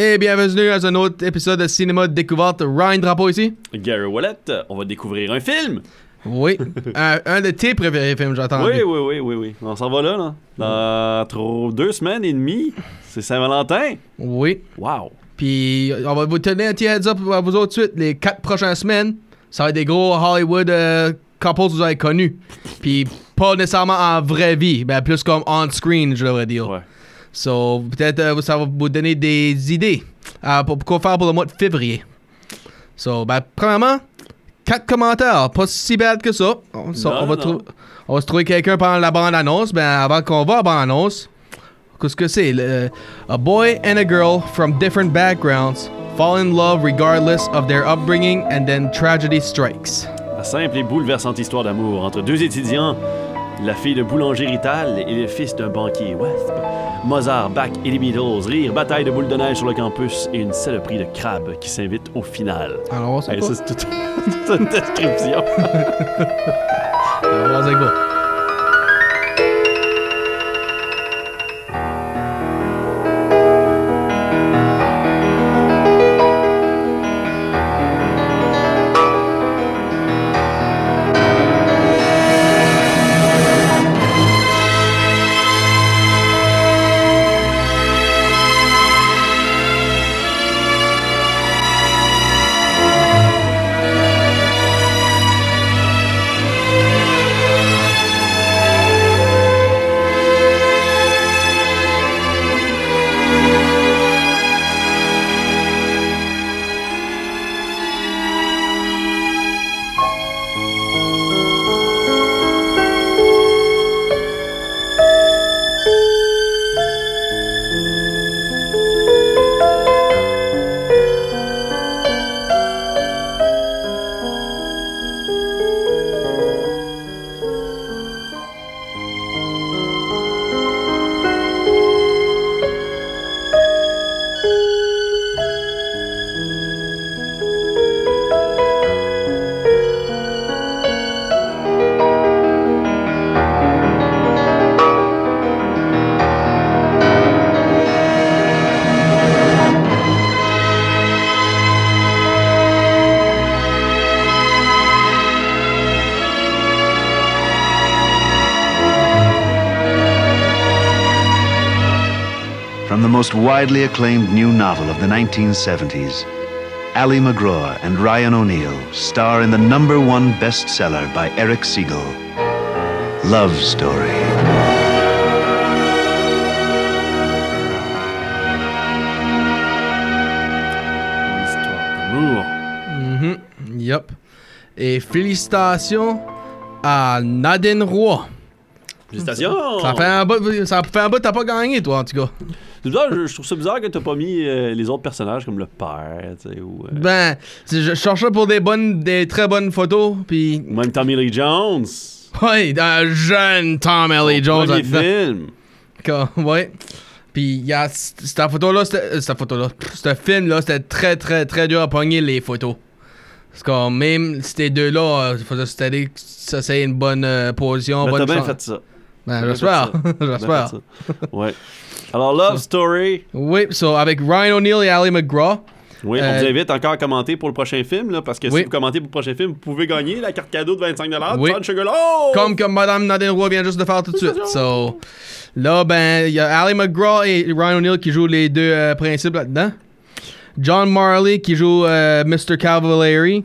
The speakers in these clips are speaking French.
Et bienvenue à un autre épisode de Cinéma de Découverte. Ryan Drapeau ici. Gary Wallet, on va découvrir un film. Oui. un, un de tes préférés films, j'entends. Oui, oui, oui, oui, oui. On s'en va là, là. Dans trop deux semaines et demie, c'est Saint-Valentin. Oui. Wow. Puis on va vous donner un petit heads up à vous autres suite. Les quatre prochaines semaines, ça va être des gros Hollywood euh, couples que vous avez connus. Puis pas nécessairement en vraie vie, mais plus comme on-screen, je devrais dire. Ouais. So, peut-être euh, ça va vous donner des idées euh, pour quoi faire pour le mois de février. So, ben, premièrement, quatre commentaires, pas si bad que ça. On, so, Non, on va, on va se trouver quelqu'un pendant la bande-annonce. Ben, avant qu'on va à la bande-annonce, qu'est-ce que c'est? Le- a boy and a girl from different backgrounds fall in love regardless of their upbringing and then tragedy strikes. La simple et bouleversante histoire d'amour entre deux étudiants, la fille de boulanger Rital et le fils d'un banquier Wasp. Mozart, Bach et les Beatles, rire, bataille de boules de neige sur le campus et une saloperie de crabe qui s'invite au final. Alors, Hey, quoi? ça, c'est toute toute une description. Alors, widely acclaimed new novel of the 1970s, Ali McGraw and Ryan O'Neill star in the number one bestseller by Eric Siegel, Love Story. Histoire d'amour. Mhm. Yup. Et félicitations à Nadine Roy. Félicitations! Ça fait un bout, ça fait un bout, t'as pas gagné, toi, en tout cas. Bizarre, je, je trouve ça bizarre que t'as pas mis euh, les autres personnages comme le père, tu sais, ou... euh, Ben, je, cherchais pour des bonnes, des très bonnes photos, puis même Tommy Lee Jones. ouais, un jeune Tom L. Son Jones Premier film. Ouais. Puis il y a cette photo-là, euh, cette photo-là, ce film-là, c'était très, très, très dur à pogner les photos. Parce que même ces deux-là, il c'était que ça c'est une bonne euh, position. Ben, bonne t'as bien fait ça. Ben, j'espère. j'espère. Ouais. Alors, Love Story. Oui, so avec Ryan O'Neill et Ali McGraw. Oui, on Euh, vous invite encore à commenter pour le prochain film, là, parce que Oui. si vous commentez pour le prochain film, vous pouvez gagner la carte cadeau de 25 Oui. Sugar Loaf. Comme que Madame Nadine Roy vient juste de faire tout de suite. So, là, ben, il y a Ali McGraw et Ryan O'Neill qui jouent les deux euh, principes là-dedans. John Marley qui joue euh, Mr. Cavalieri.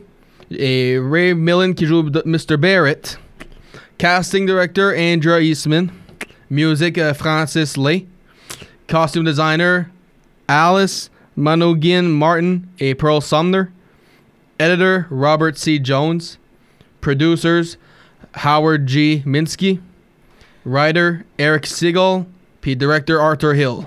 Et Ray Millen qui joue Mr. Barrett. Casting director Andrea Eastman. Music euh, Francis Lay. Costume designer Alice Manogin Martin et Pearl Sumner. Editor Robert C. Jones. Producers Howard G. Minsky. Writer Eric Siegel. Puis director Arthur Hill.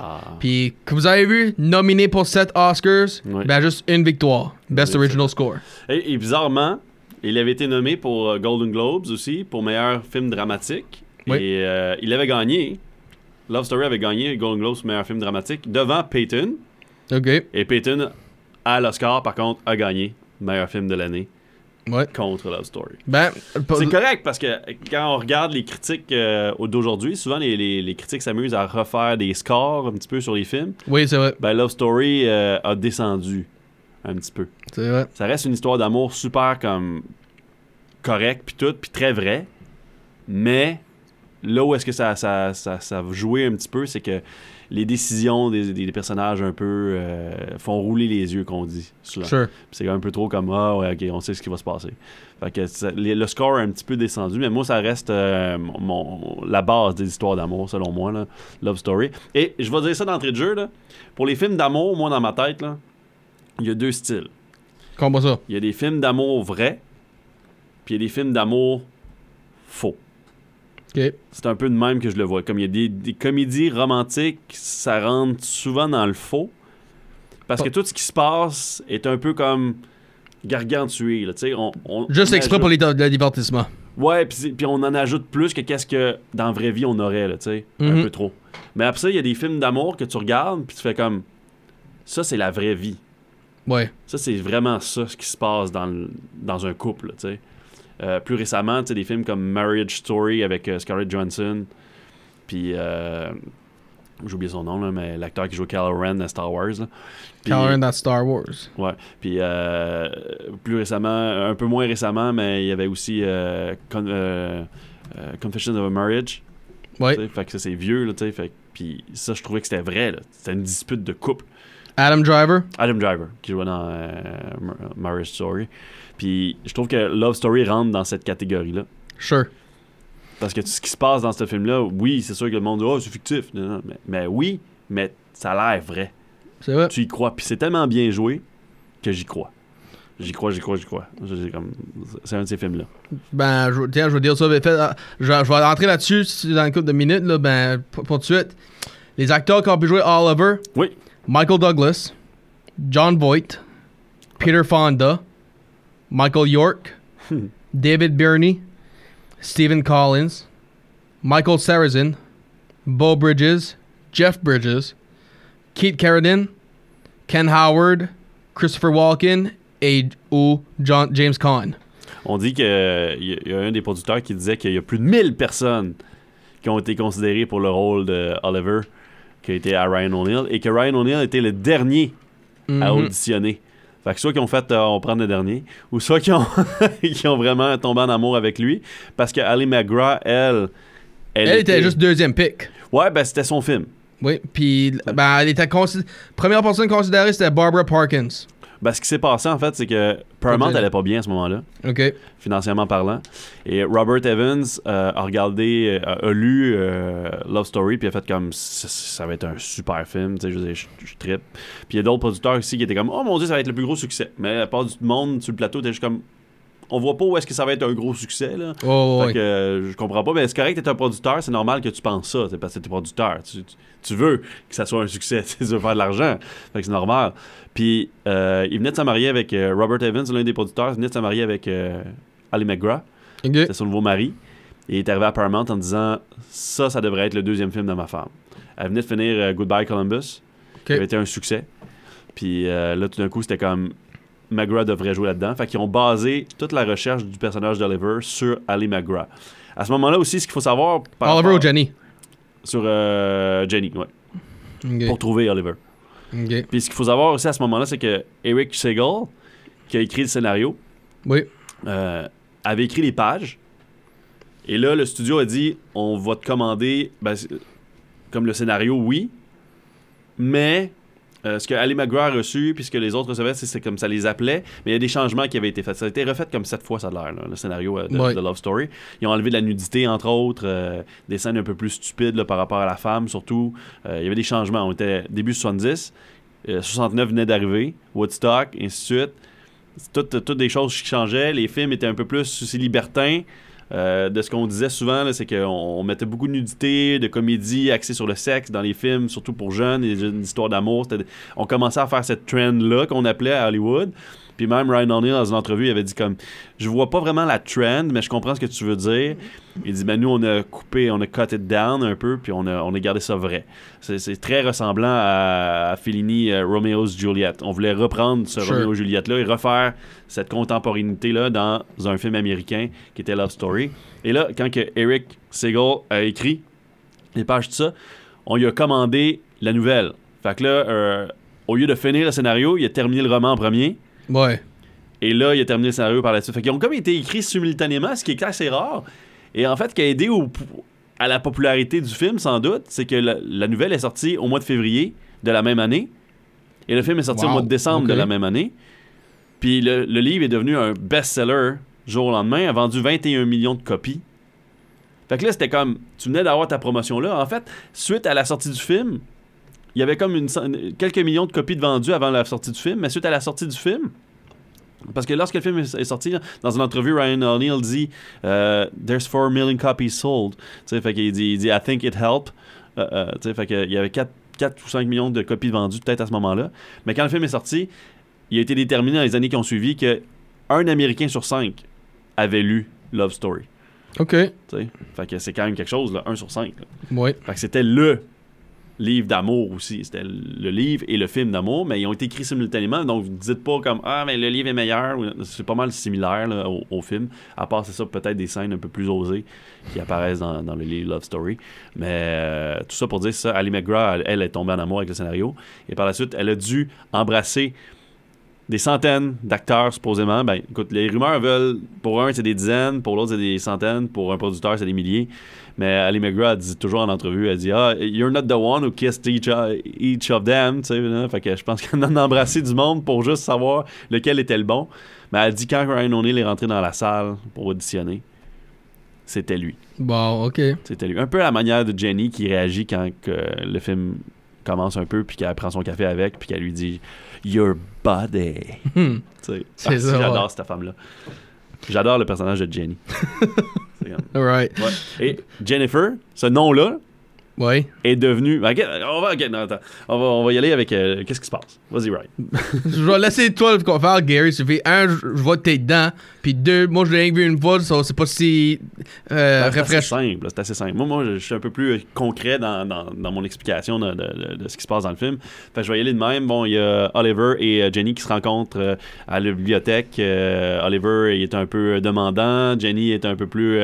Ah. Puis, comme vous avez vu, nominé pour 7 Oscars, Ouais. ben juste une victoire. Best Oui, Original Score. Et, et bizarrement, il avait été nommé pour euh, Golden Globes aussi, pour meilleur film dramatique. Oui. Et euh, il avait gagné. Love Story avait gagné Golden Globes meilleur film dramatique devant Peyton. OK. Et Peyton, à l'Oscar, par contre, a gagné meilleur film de l'année. Ouais. contre Love Story. Ben, C'est correct parce que quand on regarde les critiques euh, d'aujourd'hui, souvent les, les- les critiques s'amusent à refaire des scores un petit peu sur les films. oui, c'est vrai. Ben, Love Story euh, a descendu un petit peu. C'est vrai. Ça reste une histoire d'amour super comme correcte puis tout, puis très vrai. Mais là où est-ce que ça, ça, ça, ça va jouer un petit peu, c'est que les décisions des, des personnages un peu euh, font rouler les yeux, qu'on dit. Sure. C'est un peu trop comme ah ouais ok on sait ce qui va se passer. Fait que ça- les- le score est un petit peu descendu, mais moi ça reste euh, mon, la base des histoires d'amour selon moi là, Love Story. Et je vais dire ça d'entrée de jeu là. Pour les films d'amour, moi dans ma tête là, il y a deux styles. Comprends ça. Il y a des films d'amour vrais, puis il y a des films d'amour faux. C'est un peu de même que je le vois. Comme il y a des, des comédies romantiques, ça rentre souvent dans le faux. Parce que tout ce qui se passe est un peu comme gargantué. Là, on, on- Juste on exprès ajoute- pour les- le divertissement. Ouais, puis on en ajoute plus que qu'est-ce que dans la vraie vie on aurait, là, tu sais. Un Mhm. peu trop. Mais après ça, il y a des films d'amour que tu regardes, puis tu fais comme. Ça, c'est la vraie vie. Ouais. Ça, c'est vraiment ça ce qui se passe dans, le- dans un couple, là, tu sais. Euh, plus récemment, des films comme Marriage Story avec euh, Scarlett Johansson, puis euh, j'ai oublié son nom, là, mais l'acteur qui joue Kylo Ren dans Star Wars. là. Puis- Kylo Ren dans Star Wars. Ouais. Puis euh, plus récemment, un peu moins récemment, mais il y avait aussi euh, Con- Confessions of a Marriage. Ouais. Fait que ça, c'est vieux, là, tu sais. Puis ça, je trouvais que c'était vrai, là. C'était une dispute de couple. Adam Driver? Adam Driver, qui jouait dans Mar- Marriage Story. Puis je trouve que Love Story rentre dans cette catégorie-là. Sure. Parce que tout ce qui se passe dans ce film-là, oui, c'est sûr que le monde dit Oh, c'est fictif. Non, non, mais, mais oui, mais ça a l'air vrai. C'est vrai. Tu y crois. Puis c'est tellement bien joué que j'y crois. J'y crois, j'y crois, j'y crois. C'est un de ces films-là. Ben, je, tiens, je vais dire ça fait. Ah, Je, je vais rentrer là-dessus dans une couple de minutes. Là, ben, pour, pour tout de suite. Les acteurs qui ont pu jouer Oliver. Oui. Michael Douglas. John Voight. Peter Fonda. Michael York. David Birney. Stephen Collins. Michael Sarrazin. Bo Bridges. Jeff Bridges. Keith Carradine. Ken Howard. Christopher Walken. Et ou John, James Caan. On dit qu'il y, a- il y a un des producteurs qui disait qu'il y a plus de 1000 personnes qui ont été considérées pour le rôle de Oliver, qui a été à Ryan O'Neill, et que Ryan O'Neill était le dernier à Mhm. auditionner. Fait que soit qu'ils ont fait euh, on prend le dernier, ou soit qu'ils ont, ont vraiment tombé en amour avec lui, parce que Ali McGraw, elle, Elle était juste deuxième pick. Ouais, ben c'était son film. Oui, puis ben, elle était consi- première personne considérée c'était Barbara Parkins. Ben, ce qui s'est passé, en fait, c'est que Paramount Ok. allait pas bien à ce moment-là, OK. financièrement parlant. Et Robert Evans euh, a regardé, euh, a, a lu euh, Love Story, puis a fait comme ça, ça va être un super film, tu sais, je je, je trippe. Puis il y a d'autres producteurs aussi qui étaient comme oh mon dieu, ça va être le plus gros succès. Mais la part du monde sur le plateau était juste comme on voit pas où est-ce que ça va être un gros succès là. Oh, Fait que euh, je comprends pas, mais c'est correct, t'es un producteur, c'est normal que tu penses ça, c'est parce que t'es producteur. Tu, tu- tu veux que ça soit un succès, tu veux faire de l'argent. Fait que c'est normal. Puis euh, il venait de se marier avec euh, Robert Evans, l'un des producteurs, il venait de se marier avec euh, Ali McGraw, OK. c'était son nouveau mari. Et il est arrivé à Paramount en disant ça, ça devrait être le deuxième film de ma femme. Elle venait de finir Goodbye Columbus, qui avait été un succès. Puis là, tout d'un coup, c'était comme McGraw devrait jouer là-dedans. Fait qu'ils ont basé toute la recherche du personnage d'Oliver sur Ali McGraw. À ce moment-là aussi, ce qu'il faut savoir par Oliver ou Jenny? sur euh, Jenny, ouais, pour trouver Oliver. Puis ce qu'il faut savoir aussi à ce moment-là, c'est que Eric Segal, qui a écrit le scénario, Oui. euh, avait écrit les pages. Et là, le studio a dit on va te commander, ben, comme le scénario, oui, mais euh, ce que Ali McGraw a reçu, puis ce que les autres recevaient, c'est comme ça les appelait, mais il y a des changements qui avaient été faits. Ça a été refait comme sept fois, ça a l'air, le scénario euh, de, Ouais. de Love Story. Ils ont enlevé de la nudité, entre autres, euh, des scènes un peu plus stupides là, par rapport à la femme, surtout. Il y avait des changements. On était début 70, euh, 69 venait d'arriver, Woodstock, et ainsi de suite. Toutes, toutes des choses qui changeaient. Les films étaient un peu plus aussi libertins. Euh, de ce qu'on disait souvent, c'est qu'on on mettait beaucoup de nudité, de comédie axée sur le sexe dans les films, surtout pour jeunes, et une histoire d'amour. On commençait à faire cette trend-là qu'on appelait à Hollywood. Puis même Ryan O'Neill, dans une entrevue, il avait dit comme Je vois pas vraiment la trend, mais je comprends ce que tu veux dire. Il dit Ben nous, on a coupé, on a cut it down un peu, puis on a, on a gardé ça vrai. C'est très ressemblant à, à Fellini, euh, Romeo's Juliet. On voulait reprendre ce Sure. Romeo Juliet-là et refaire cette contemporanéité-là dans un film américain qui était Love Story. Et là, quand que Eric Segal a écrit les pages de ça, on lui a commandé la nouvelle. Fait que là, euh, au lieu de finir le scénario, il a terminé le roman en premier. Ouais. Et là, il a terminé le scénario par la suite. Fait qu'ils ont comme été écrits simultanément, ce qui est assez rare. Et en fait, ce qui a aidé au- à la popularité du film, sans doute, c'est que la, la nouvelle est sortie au mois de février de la même année. Et le film est sorti au mois de décembre de la même année. Puis le, le livre est devenu un best-seller jour au lendemain, a vendu 21 millions de copies. Fait que là, c'était comme, tu venais d'avoir ta promotion-là. En fait, suite à la sortie du film, il y avait comme une, quelques millions de copies de vendues avant la sortie du film, mais suite à la sortie du film, parce que lorsque le film est sorti, dans une entrevue, Ryan O'Neill dit euh, There's 4 million copies sold. Fait qu'il dit, il dit I think it helped. Euh, euh, fait qu'il y avait 4, 4 ou 5 millions de copies vendues peut-être à ce moment-là. Mais quand le film est sorti, il a été déterminé dans les années qui ont suivi que un Américain sur 5 avait lu Love Story. OK. tu sais. Fait que c'est quand même quelque chose, là, 1 sur 5. là. Ouais. Fait que c'était le livre d'amour aussi. C'était le livre et le film d'amour, mais ils ont été écrits simultanément. Donc, vous dites pas comme Ah, mais le livre est meilleur. C'est pas mal similaire au film. À part, c'est ça, peut-être des scènes un peu plus osées qui apparaissent dans, dans le livre Love Story. Mais euh, tout ça pour dire ça, Ali McGraw, elle, elle est tombée en amour avec le scénario. Et par la suite, elle a dû embrasser des centaines d'acteurs, supposément. Ben, écoute, les rumeurs veulent, pour un, c'est des dizaines, pour l'autre, c'est des centaines, pour un producteur, c'est des milliers. Mais Ali McGraw, elle dit toujours en entrevue, elle dit Ah, you're not the one who kissed each, each of them. Tu sais, là. fait que je pense qu'elle en a embrassé du monde pour juste savoir lequel était le bon. Mais elle dit quand Ryan O'Neill est rentré dans la salle pour auditionner, c'était lui. Bon, OK. C'était lui. Un peu à la manière de Jenny qui réagit quand que le film commence un peu, puis qu'elle prend son café avec, puis qu'elle lui dit Your body. Hmm. C'est Ah, ça, J'adore ouais. cette femme-là. J'adore le personnage de Jenny. Comme- ouais. Et Jennifer, ce nom-là, Est devenu. On va, non. On va, on va y aller avec. euh, Qu'est-ce qui se passe? Vas-y, Ryan. je vais laisser toi le faire, Gary. Ça fait un, je vois t'es dedans. Puis deux, moi, je l'ai vu une fois, ça, c'est pas si euh, Ben, c'est simple. C'est assez simple. Moi, moi, je suis un peu plus euh, concret dans, dans, dans mon explication de, de- de- de ce qui se passe dans le film. Fait je vais y aller de même. Bon, il y a Oliver et euh, Jenny qui se rencontrent à la bibliothèque. Euh, Oliver il est un peu demandant. Jenny est un peu plus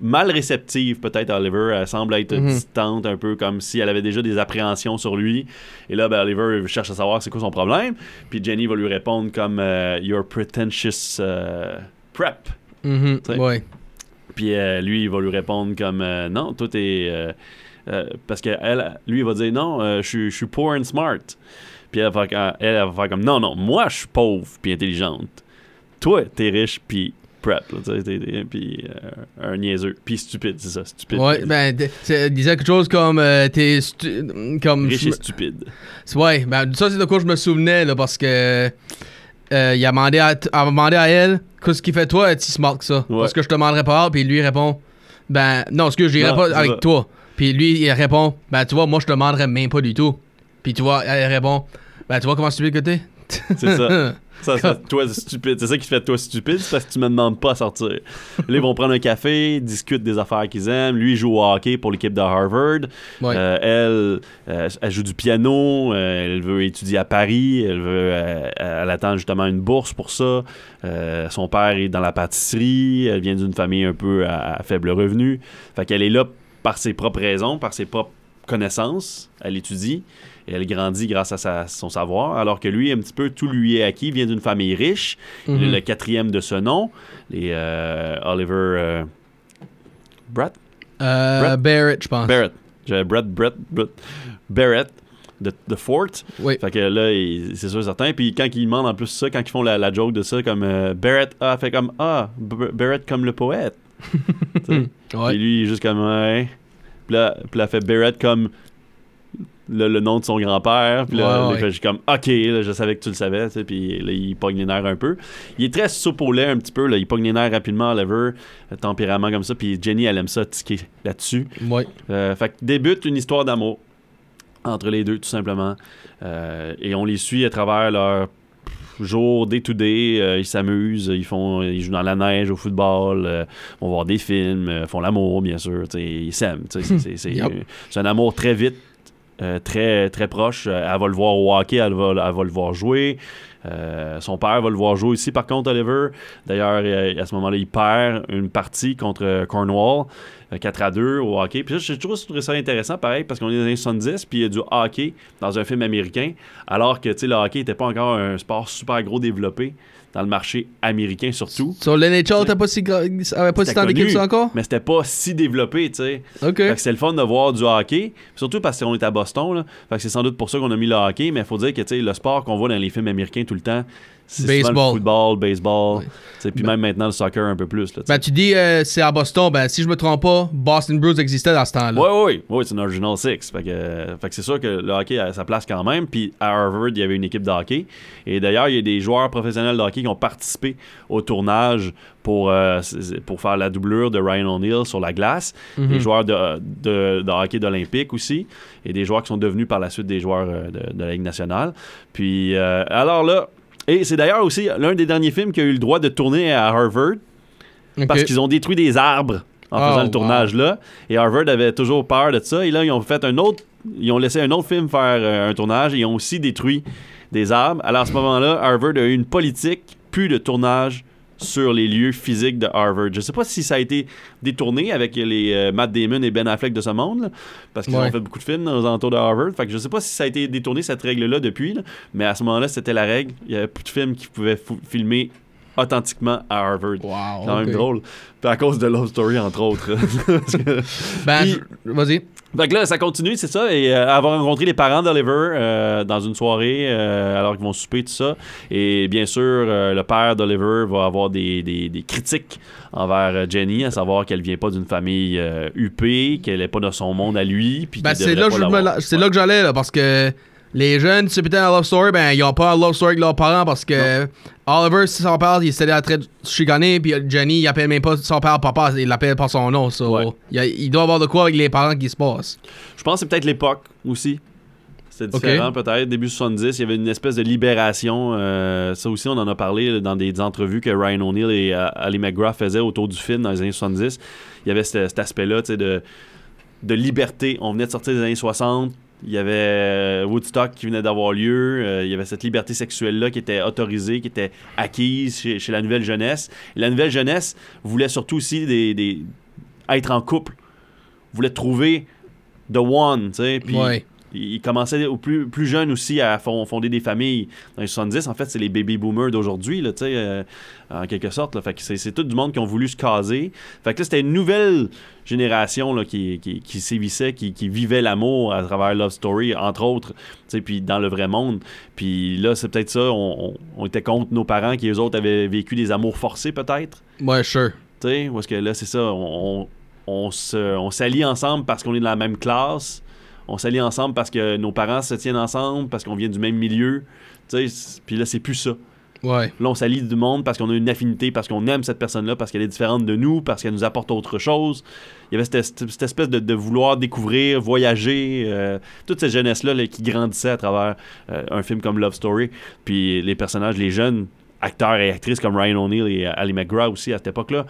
mal réceptive, peut-être, à Oliver. Elle semble être Mhm. distante, un peu comme si elle avait déjà des appréhensions sur lui. Et là, ben, Oliver cherche à savoir c'est quoi son problème. Puis Jenny va lui répondre comme euh, Your pretentious euh, prep. Mhm. Ouais. Puis euh, lui, il va lui répondre comme euh, non, toi t'es. parce que elle, lui, il va dire non, je suis- poor and smart. Puis elle va, faire, elle, elle va faire comme non, non, moi je suis pauvre puis intelligente. Toi, t'es riche puis prep. là, tu puis euh, un niaiseux. Puis stupide, c'est ça, stupide. Ouais, ben, t- c'est- elle disait quelque chose comme. euh, t'es. Comme. riche et stupide. Ouais, ben, ça, c'est de quoi je me souvenais, là, parce que. euh, il a demandé à, a demandé à elle, qu'est-ce qui fait toi, être si smart que ça? Ouais. Parce que je te demanderais pas, puis lui répond, ben, non, excuse, j'irai pas avec toi. Puis lui, il répond, ben, tu vois, moi, je te demanderais même pas du tout. Puis tu vois, elle répond, ben, tu vois comment stupide que t'es? C'est ça. Ça, ça, toi, stupide. C'est ça qui te fait toi stupide, c'est parce que tu me demandes pas à sortir. Là, ils vont prendre un café, discutent des affaires qu'ils aiment. Lui, il joue au hockey pour l'équipe de Harvard. Ouais. Euh, elle, euh, elle joue du piano. euh, elle veut étudier à Paris. Elle veut, elle attend justement une bourse pour ça. Son père est dans la pâtisserie. Elle vient d'une famille un peu à, à faible revenu. Fait qu'elle est là par ses propres raisons, par ses propres connaissances. Elle étudie et elle grandit grâce à sa- son savoir, alors que lui, un petit peu, tout lui est acquis. Vient d'une famille riche. Il est Mhm. le quatrième de ce nom. Les euh, Oliver euh, Brett? Euh, Brett? Barrett, je pense. Barrett. Brett, Brett, Brett. Barrett de, de Fort. Oui. Fait que là, c'est sûr certain. Puis quand ils demandent en plus ça, quand ils font la, la joke de ça, comme euh, Barrett a fait comme Ah, Barrett comme le poète. Ouais. Puis lui, il est juste comme Ouais. Puis là, puis là, elle fait Barrett comme le, le nom de son grand-père. Puis là, Ouais, ouais. fait juste comme OK, là, je savais que tu le savais. tu sais. Puis là, il pogne les nerfs un peu. Il est très soupe au lait un petit peu. Là. Il pogne les nerfs rapidement, Oliver. euh, Tempérament comme ça. Puis Jenny, elle aime ça tiquer là-dessus. Ouais. Euh, fait que débute une histoire d'amour entre les deux, tout simplement. Euh, et on les suit à travers leur jour, day to day, euh, ils s'amusent, ils font, ils jouent dans la neige, au football, euh, vont voir des films, euh, font l'amour, bien sûr, ils s'aiment. C'est un amour très vite, euh, très, très proche. Elle va le voir au hockey, elle va, elle va le voir jouer. Euh, son père va le voir jouer aussi, par contre, Oliver. D'ailleurs, à ce moment-là, il perd une partie contre Cornwall, 4 à 2 au hockey. Puis j'ai toujours trouvé ça intéressant, pareil, parce qu'on est dans les années 70, puis il y a du hockey dans un film américain, alors que le hockey n'était pas encore un sport super gros développé dans le marché américain, surtout. Sur l'NHL, t'as pas si, gra- avait pas si tant d'équipes ça encore? Mais c'était pas si développé, tu sais. Ok. Fait que c'est le fun de voir du hockey, surtout parce qu'on est à Boston. Là. Fait que c'est sans doute pour ça qu'on a mis le hockey, mais il faut dire que tu sais, le sport qu'on voit dans les films américains tout le temps, c'est Baseball. le football, baseball, puis même maintenant le soccer un peu plus. Là. Ben, tu dis euh, c'est à Boston, ben si je me trompe pas, Boston Bruins existait dans ce temps-là. Oui, oui, oui, c'est une Original Six. Fait que, euh, fait que c'est sûr que le hockey a sa place quand même. Puis à Harvard, il y avait une équipe de hockey. Et d'ailleurs, il y a des joueurs professionnels de hockey qui ont participé au tournage pour, euh, pour faire la doublure de Ryan O'Neill sur la glace. Mhm. Des joueurs de, de, de hockey d'Olympique aussi. Et des joueurs qui sont devenus par la suite des joueurs euh, de, de la Ligue nationale. Puis, euh, alors là, et c'est d'ailleurs aussi l'un des derniers films qui a eu le droit de tourner à Harvard parce qu'ils ont détruit des arbres en Oh, faisant le wow. tournage là. Et Harvard avait toujours peur de ça. Et là, ils ont fait un autre. Ils ont laissé un autre film faire euh, un tournage et ils ont aussi détruit des arbres. Alors à ce moment-là, Harvard a eu une politique plus de tournage sur les lieux physiques de Harvard. Je sais pas si ça a été détourné avec les euh, Matt Damon et Ben Affleck de ce monde, là, parce qu'ils Ouais. ont fait beaucoup de films aux alentours de Harvard. Fait que je sais pas si ça a été détourné cette règle-là depuis, là, mais à ce moment-là, c'était la règle. Il y avait plus de films qui pouvaient filmer authentiquement à Harvard. Wow. C'est quand même drôle. Puis à cause de Love Story, entre autres. Ben, Puis- vas-y. Fait que là, ça continue, c'est ça? Et euh, avoir rencontré les parents d'Oliver euh, dans une soirée, euh, alors qu'ils vont souper, tout ça. Et bien sûr, le père d'Oliver va avoir des, des- des critiques envers Jenny, à savoir qu'elle vient pas d'une famille huppée, qu'elle est pas dans son monde à lui. Ben, c'est là, là que j'allais, parce que les jeunes, c'est peut-être un love story, ben, ils ont pas un love story avec leurs parents parce que Oliver, si son père, il s'était en train de chicaner, puis Jenny, il appelle même pas son père papa, il l'appelle par son nom. so, Ouais. il, y a- il doit avoir de quoi avec les parents qui se passe. Je pense que c'est peut-être l'époque aussi. C'était différent peut-être. Début 70, il y avait une espèce de libération. euh, ça aussi, on en a parlé dans des entrevues que Ryan O'Neill et euh, Ali McGraw faisaient autour du film dans les années 70. Il y avait cet, cet aspect-là tu sais, de, de liberté. On venait de sortir des années 60. Il y avait euh, Woodstock qui venait d'avoir lieu. Euh, il y avait cette liberté sexuelle-là qui était autorisée, qui était acquise chez, la nouvelle jeunesse. La nouvelle jeunesse voulait surtout aussi des, être en couple. Voulait trouver The One, tu sais. Puis. Ils commençaient au plus, plus jeunes aussi à fon- fonder des familles dans les 70. En fait, c'est les baby boomers d'aujourd'hui, là, tu sais, euh, en quelque sorte. Là. Fait que c'est, c'est tout du monde qui ont voulu se caser. Fait que là, c'était une nouvelle génération là, qui, qui, qui sévissait, qui, qui vivait l'amour à travers Love Story, entre autres, puis dans le vrai monde. Puis là, c'est peut-être ça, on, on- on était contre nos parents qui, eux autres, avaient vécu des amours forcés, peut-être. Ouais, sure. Tu sais, est-ce que là, c'est ça, on, on, on s'allie ensemble parce qu'on est dans la même classe. On s'allie ensemble parce que nos parents se tiennent ensemble, parce qu'on vient du même milieu. Puis là, c'est plus ça. Ouais. Là, on s'allie du monde parce qu'on a une affinité, parce qu'on aime cette personne-là, parce qu'elle est différente de nous, parce qu'elle nous apporte autre chose. Il y avait cette, cette- cette espèce de, de vouloir découvrir, voyager, euh, toute cette jeunesse-là là, qui grandissait à travers euh, un film comme Love Story. Puis les personnages, les jeunes acteurs et actrices comme Ryan O'Neill et Ali McGraw aussi à cette époque-là.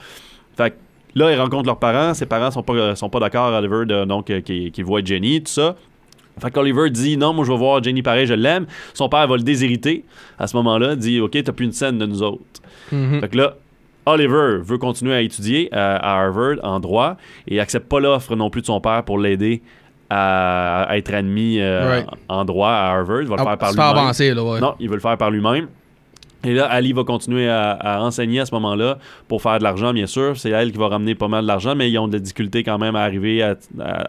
Fait que là, ils rencontrent leurs parents. Ses parents sont pas, sont pas d'accord, Oliver, de- donc, euh, qui, qui voit Jenny, tout ça. Fait qu'Oliver dit non, moi je vais voir Jenny pareil, je l'aime. Son père va le déshériter à ce moment-là, dit ok, t'as plus une scène de nous autres. Mhm. Fait que là, Oliver veut continuer à étudier à Harvard en droit et accepte pas l'offre non plus de son père pour l'aider à, à être admis euh, Right. en droit à Harvard. Il va le Ah, faire par lui-même. ouais. Non, il veut le faire par lui-même. Et là, Ali va continuer à, enseigner à ce moment-là pour faire de l'argent, bien sûr. C'est elle qui va ramener pas mal d'argent, mais ils ont de la difficulté quand même à arriver à,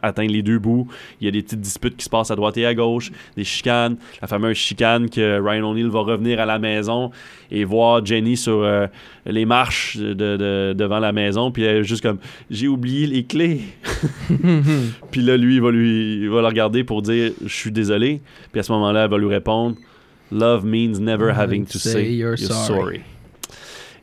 atteindre les deux bouts. Il y a des petites disputes qui se passent à droite et à gauche, des chicanes. La fameuse chicane que Ryan O'Neill va revenir à la maison et voir Jenny sur euh, les marches de, de- devant la maison, puis elle est juste comme j'ai oublié les clés. puis là, lui, il va lui, va le regarder pour dire je suis désolé. Puis à ce moment-là, elle va lui répondre Love means never having to say, you're, sorry.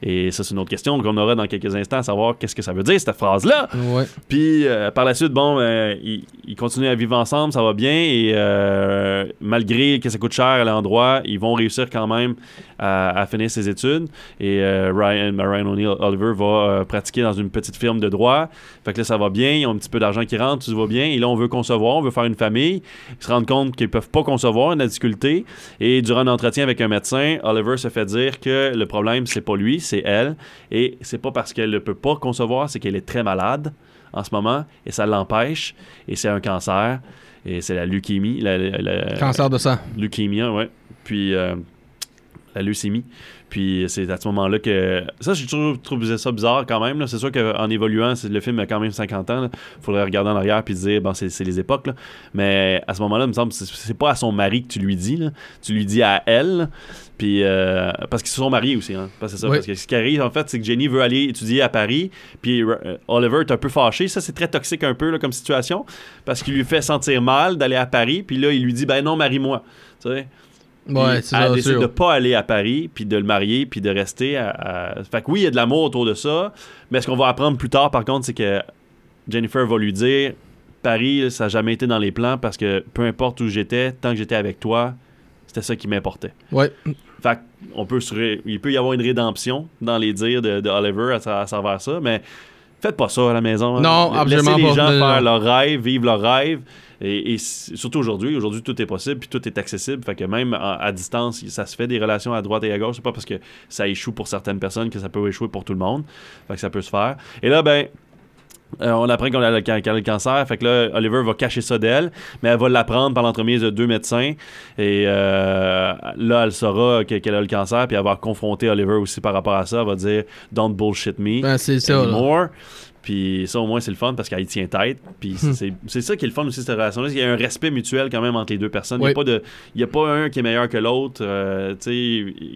Et ça, c'est une autre question qu'on aura dans quelques instants, à savoir qu'est-ce que ça veut dire, cette phrase-là. Ouais. Puis euh, par la suite, bon, euh, ils, ils continuent à vivre ensemble, ça va bien. Et euh, malgré que ça coûte cher à l'endroit, ils vont réussir quand même à, à finir ses études. Et Ryan, Ryan O'Neill Oliver va pratiquer dans une petite firme de droit. Fait que là, ça va bien. Ils ont un petit peu d'argent qui rentre, tout va bien. Et là, on veut concevoir, on veut faire une famille. Ils se rendent compte qu'ils peuvent pas concevoir, une difficulté. Et durant un entretien avec un médecin, Oliver se fait dire que le problème, c'est pas lui, c'est elle. Et c'est pas parce qu'elle ne peut pas concevoir, c'est qu'elle est très malade en ce moment et ça l'empêche. Et c'est un cancer. Et c'est la leucémie. La, la- la- Cancer de sang. Leukemia, ouais. Puis euh, la leucémie. Puis c'est à ce moment-là que. Ça, j'ai toujours trouvé ça bizarre quand même. C'est sûr qu'en évoluant, le film a quand même 50 ans. Il faudrait regarder en arrière puis dire, bon, c'est les époques. là. Mais à ce moment-là, il me semble que c'est- c'est pas à son mari que tu lui dis. là. Tu lui dis à elle. Puis euh, parce qu'ils se sont mariés aussi. Hein. Parce que c'est ça. Oui. Parce que ce qui arrive, en fait, c'est que Jenny veut aller étudier à Paris. Puis euh, Oliver est un peu fâché. Ça, c'est très toxique un peu là, comme situation. Parce qu'il lui fait sentir mal d'aller à Paris. Puis là, il lui dit, ben non, marie-moi. Tu sais? Ouais, elle ça, décide sûr. de pas aller à Paris, puis de le marier, puis de rester à, à- Fait que oui, il y a de l'amour autour de ça, mais ce qu'on va apprendre plus tard, par contre, c'est que Jennifer va lui dire Paris, ça n'a jamais été dans les plans parce que peu importe où j'étais, tant que j'étais avec toi, c'était ça qui m'importait. Ouais. Fait on peut il peut y avoir une rédemption dans les dires de, de Oliver à, à travers ça, mais faites pas ça à la maison. hein. Non, Laissez absolument les pas. gens Non, non, faire non. leurs rêves, vivre leurs rêves. Et, surtout aujourd'hui, aujourd'hui tout est possible, puis tout est accessible. Fait que même à, à distance, ça se fait des relations à droite et à gauche. C'est pas parce que ça échoue pour certaines personnes que ça peut échouer pour tout le monde. Fait que ça peut se faire. Et là, ben, euh, on apprend a qu'elle a le cancer. Fait que là, Oliver va cacher ça d'elle, mais elle va l'apprendre par l'entremise de deux médecins. Et euh, là, elle saura que- qu'elle a le cancer, puis elle va confronter Oliver aussi par rapport à ça. Elle va dire Don't bullshit me Ben, c'est ça. anymore. Puis ça, au moins, c'est le fun parce qu'elle tient tête. Puis Hmm. c'est ça qui est le fun aussi, cette relation-là. Il y a un respect mutuel quand même entre les deux personnes. Il n'y a, pas de- il y a pas un qui est meilleur que l'autre. Euh,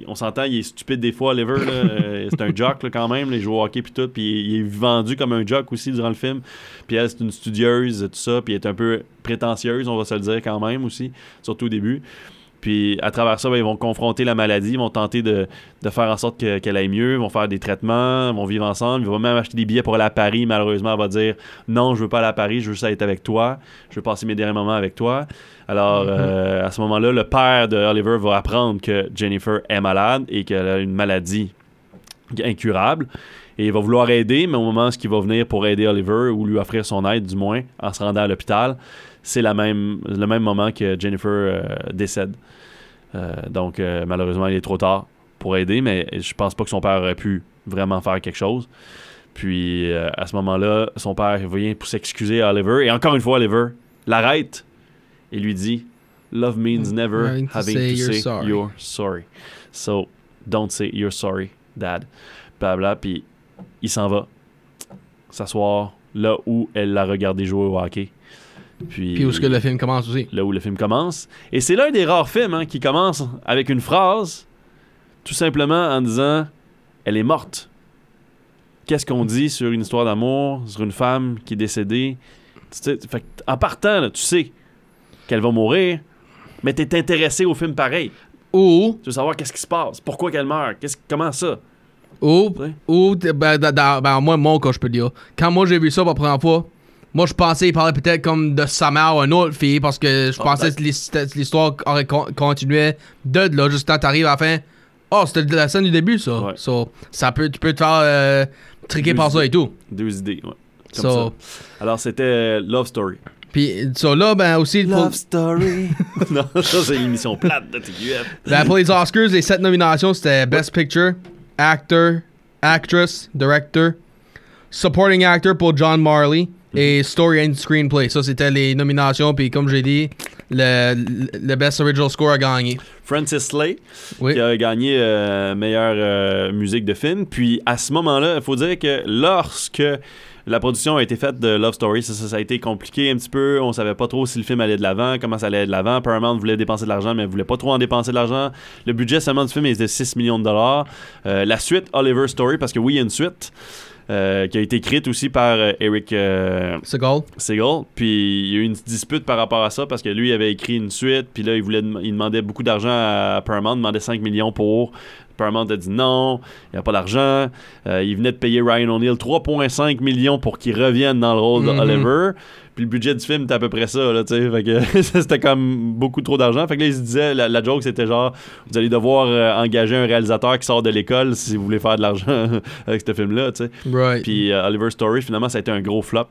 on s'entend, il est stupide des fois, Oliver. Euh, c'est un jock là, quand même. là. Il joue au hockey puis tout. Puis il est vendu comme un jock aussi durant le film. Puis elle, c'est une studieuse, tout ça. Puis elle est un peu prétentieuse, on va se le dire quand même aussi, surtout au début. Puis à travers ça, ben, ils vont confronter la maladie, ils vont tenter de, de faire en sorte que- qu'elle aille mieux, ils vont faire des traitements, ils vont vivre ensemble, ils vont même acheter des billets pour aller à Paris. Malheureusement, elle va dire non, je veux pas aller à Paris, je veux juste être avec toi, je veux passer mes derniers moments avec toi. Alors euh, à ce moment-là, le père de Oliver va apprendre que Jennifer est malade et qu'elle a une maladie incurable. Et il va vouloir aider, mais au moment où il va venir pour aider Oliver ou lui offrir son aide, du moins, en se rendant à l'hôpital, c'est la même, le même moment que Jennifer euh, décède. Euh, donc, euh, malheureusement, il est trop tard pour aider, mais je pense pas que son père aurait pu vraiment faire quelque chose. Puis, euh, à ce moment-là, son père vient pour s'excuser à Oliver. Et encore une fois, Oliver l'arrête et lui dit Love means never Having to say to you're say sorry." you're sorry. So, don't say you're sorry, dad. Blabla. Puis, il s'en va s'asseoir là où elle l'a regardé jouer au hockey. Puis, Puis où est-ce que le film commence aussi? là où le film commence. Et c'est l'un des rares films hein, qui commence avec une phrase, tout simplement en disant Elle est morte. Qu'est-ce qu'on dit sur une histoire d'amour, sur une femme qui est décédée? Fait En partant, là, tu sais qu'elle va mourir, mais tu es intéressé au film pareil. Ou, Tu veux savoir qu'est-ce qui se passe, pourquoi qu'elle meurt, qu'est-ce, comment ça? ou, ou, ben, dans- ben, moi, mon cas, je peux dire. Quand moi j'ai vu ça pour la première fois, moi je pensais qu'il parlait peut-être comme de sa mère ou une autre fille parce que je Ah, pensais que l'his- l'histoire aurait con- continué de là jusqu'à t'arrives à la fin. Oh, c'était la scène du début, ça. Ouais. So, ça peut, tu peux te faire euh, triquer par ça et tout. Deux idées, ouais. Comme So, ça. Alors, c'était euh, Love Story. Puis, so, là, ben aussi, pour, Story. non, ça, c'est l'émission plate de TQF. ben, pour les Oscars, les sept nominations, c'était Best Picture, Actor, Actress, Director, Supporting Actor pour John Marley et Story and Screenplay. Ça, c'était les nominations. Puis, comme j'ai dit, le, le- Best Original Score a gagné. Francis Slay, Oui. qui a gagné euh, meilleure euh, musique de film. Puis à ce moment-là, il faut dire que lorsque la production a été faite de Love Story, ça, ça, ça a été compliqué un petit peu. On savait pas trop si le film allait de l'avant, comment ça allait de l'avant. Paramount voulait dépenser de l'argent, mais voulait pas trop en dépenser de l'argent. Le budget seulement du film est de 6 millions de dollars. Euh, la suite, Oliver Story, parce que oui, il y a une suite. Euh, qui a été écrite aussi par euh, Eric euh, C'est goal. Seagal. Puis il y a eu une dispute par rapport à ça parce que lui il avait écrit une suite. Puis là, il, voulait, il demandait beaucoup d'argent à Paramount, demandait 5 millions pour Paramount a dit non, il n'y a pas d'argent. Euh, il venait de payer Ryan O'Neill 3,5 millions pour qu'il revienne dans le rôle Mhm. d'Oliver. Puis le budget du film était à peu près ça, là, tu sais. Fait que c'était comme beaucoup trop d'argent. Fait que là, ils se disaient, la, la joke, c'était genre, vous allez devoir euh, engager un réalisateur qui sort de l'école si vous voulez faire de l'argent avec ce film-là, tu sais. Right. Puis euh, Oliver Story, finalement, ça a été un gros flop.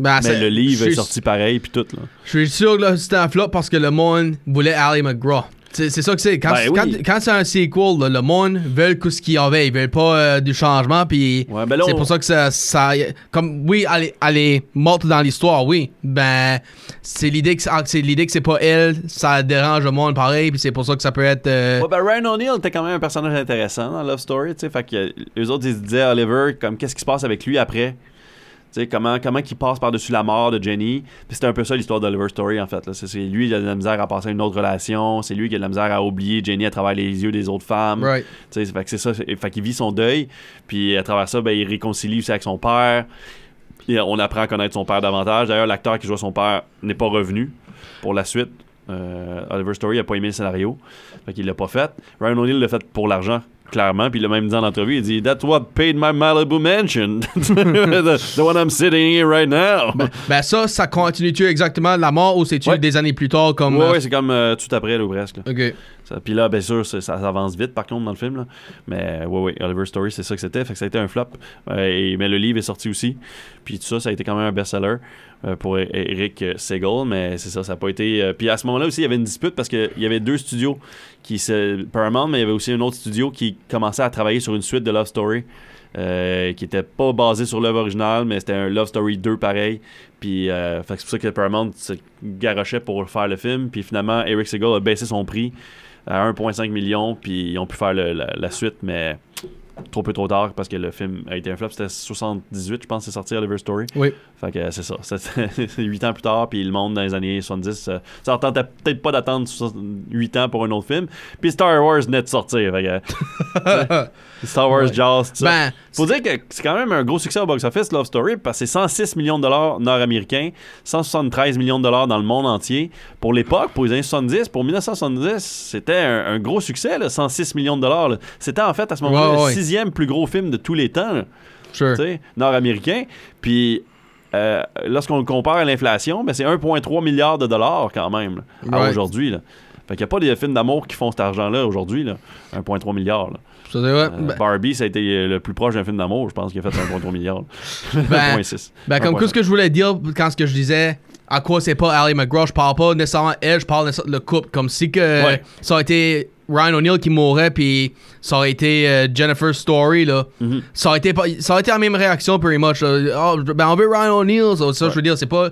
Ben, Mais le livre est sorti pareil, puis tout, là. Je suis sûr que là, c'était un flop parce que le monde voulait Ali McGraw. C'est ça que c'est. Quand, Ben quand, oui. quand c'est un sequel, là, le monde veut que ce qu'il y avait. Ils veulent pas euh, du changement. Puis Ouais, ben c'est on- pour ça que ça. ça comme, oui, elle, est- elle est morte dans l'histoire, oui. Ben, c'est l'idée que ah, c'est l'idée que c'est pas elle. Ça dérange le monde pareil. Puis c'est pour ça que ça peut être. euh, Ouais, ben Ryan O'Neill était quand même un personnage intéressant dans Love Story, tu sais. Fait que eux autres, ils se disaient, Oliver, comme qu'est-ce qui se passe avec lui après? Tu sais, comment, comment qu'il passe par-dessus la mort de Jenny. Puis c'était un peu ça l'histoire d'Oliver Story, en fait. C'est c'est lui qui a de la misère à passer à une autre relation. C'est lui qui a de la misère à oublier Jenny à travers les yeux des autres femmes. right. Tu sais, fait que c'est ça. c'est- Fait qu'il vit son deuil. Puis à travers ça, ben, il réconcilie aussi avec son père. Puis on apprend à connaître son père davantage. D'ailleurs, l'acteur qui joue son père n'est pas revenu pour la suite. Euh, Oliver Story a pas aimé le scénario. Fait qu'il l'a pas fait. Ryan O'Neill l'a fait pour l'argent. Clairement, puis il même dit en entrevue, il dit That's what paid my Malibu mansion. the, the one I'm sitting in right now. Ben, ça, ça continue-tu exactement la mort ou c'est-tu Ouais. des années plus tard comme. ouais, euh, ouais, c'est comme euh, tout après, là, ou presque. là. Ok. Puis là, bien sûr, ça, avance vite par contre dans le film. Mais ouais, ouais, Oliver Story, c'est ça que c'était. Fait que ça a été un flop. Euh, et- mais le livre est sorti aussi. Puis tout ça, ça a été quand même un best-seller euh, pour E- Eric Segal. Mais c'est ça, ça n'a pas été. euh, Puis à ce moment-là aussi, il y avait une dispute parce qu'il y avait deux studios qui se. Paramount, mais il y avait aussi un autre studio qui commençait à travailler sur une suite de Love Story. qui était pas basé sur l'œuvre originale, mais c'était un Love Story 2 pareil. Puis c'est pour ça que Paramount se garochait pour faire le film. Puis finalement, Eric Segal a baissé son prix à 1,5 million, puis ils ont pu faire le- la, la suite, mais trop peu trop tard parce que le film a été un flop. C'était 78, je pense, c'est sorti Oliver Story. Oui. Fait que euh, c'est ça. C'est 8 ans plus tard, puis le monde dans les années 70, euh, ça ne tentait peut-être pas d'attendre 8 ans pour un autre film. Puis Star Wars venait de sortir. Fait que, euh, Star Wars Ouais. Jaws, tout ça. Ben, Faut dire que c'est quand même un gros succès au box-office, Love Story, parce que c'est 106 millions de dollars nord-américains, 173 millions de dollars dans le monde entier. Pour l'époque, pour les années 70, pour 1970, c'était un, un gros succès, là, 106 millions de dollars. C'était en fait à ce moment-là Ouais, le ouais. Sixième plus gros film de tous les temps, sure. nord-américain. Puis euh, lorsqu'on le compare à l'inflation, ben, c'est 1,3 milliard de dollars quand même, Right. aujourd'hui. Fait qu'il n'y a pas des films d'amour qui font cet argent-là aujourd'hui, là, 1,3 milliard. là. Ça. Euh, Ben- Barbie, ça a été euh, le plus proche d'un film d'amour, je pense, qui a fait 1,3 milliard. Ben, 1,6. Ben, comme 1,5. tout ce que je voulais dire quand ce que je disais, à quoi c'est pas Ali McGraw, je parle pas nécessairement elle, je parle nécessairement le couple. Comme si que Ouais. ça aurait été Ryan O'Neill qui mourrait, puis ça aurait été euh, Jennifer Story, là. Mhm. Ça aurait été ça aurait été la même réaction, pretty much. Oh, ben, on veut Ryan O'Neill, ça, ça, Ouais. je veux dire, c'est pas.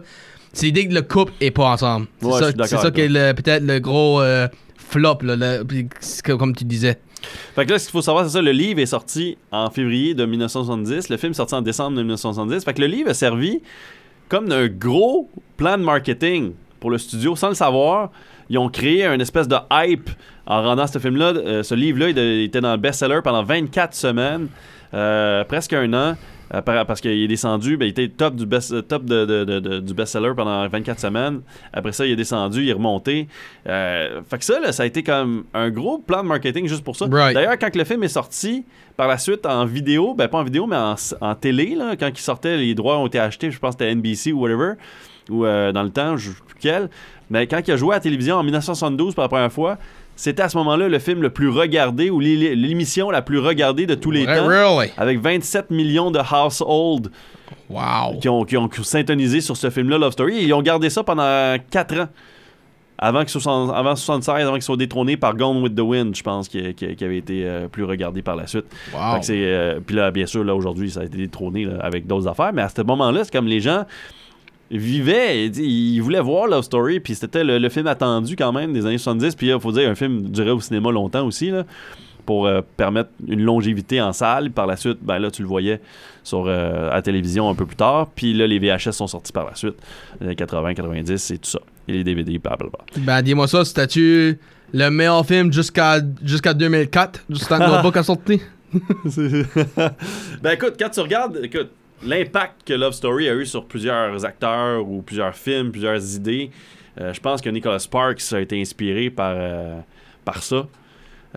C'est l'idée que le couple est pas ensemble. C'est Ouais, ça, ça qui est peut-être le gros euh, flop, là, le- comme tu disais. Fait que là, ce qu'il faut savoir, c'est ça, le livre est sorti en février de 1970, le film est sorti en décembre de 1970. Fait que le livre a servi comme d'un gros plan de marketing pour le studio, sans le savoir. Ils ont créé une espèce de hype en rendant ce film-là. euh, ce livre-là, il, était dans le best-seller pendant 24 semaines, euh, presque un an. Euh, par- parce qu'il est descendu, ben, il était top du best top de, de- de- de- du best-seller pendant 24 semaines. Après ça, il est descendu, il est remonté. Euh, fait que ça, là, ça a été comme un gros plan de marketing juste pour ça. Right. D'ailleurs, quand le film est sorti, par la suite en vidéo, ben pas en vidéo, mais en, en télé, là, quand il sortait, les droits ont été achetés, je pense que c'était NBC ou whatever, ou euh, dans le temps, je sais plus quel. Mais quand il a joué à la télévision en 1972 pour la première fois, c'était à ce moment-là le film le plus regardé ou l'é- l'émission la plus regardée de tous les Ouais, temps. really? Avec 27 millions de households Wow. qui ont, qui ont syntonisé sur ce film-là, Love Story. Et ils ont gardé ça pendant 4 ans. Avant, que 60 avant 76, avant qu'ils soient détrônés par Gone with the Wind, je pense, qui, qui- qui avait été euh, plus regardé par la suite. Wow. Euh, puis là, bien sûr, là, aujourd'hui, ça a été détrôné là, avec d'autres affaires. Mais à ce moment-là, c'est comme les gens vivaient, et, ils voulaient voir Love Story, puis c'était le, le film attendu quand même des années 70. Puis il faut dire, un film durait au cinéma longtemps aussi, là, pour euh, permettre une longévité en salle. Par la suite, ben là, tu le voyais sur, euh, à la télévision un peu plus tard. Puis là, les VHS sont sortis par la suite, les années 80, 90 et tout ça. Et les DVD, blablabla. Ben, dis-moi ça, c'était-tu le meilleur film jusqu'à jusqu'à 2004, jusqu'à Notebook a sorti? ben écoute, quand tu regardes, écoute, l'impact que Love Story a eu sur plusieurs acteurs ou plusieurs films, plusieurs idées, euh, je pense que Nicholas Sparks a été inspiré par, euh, par ça.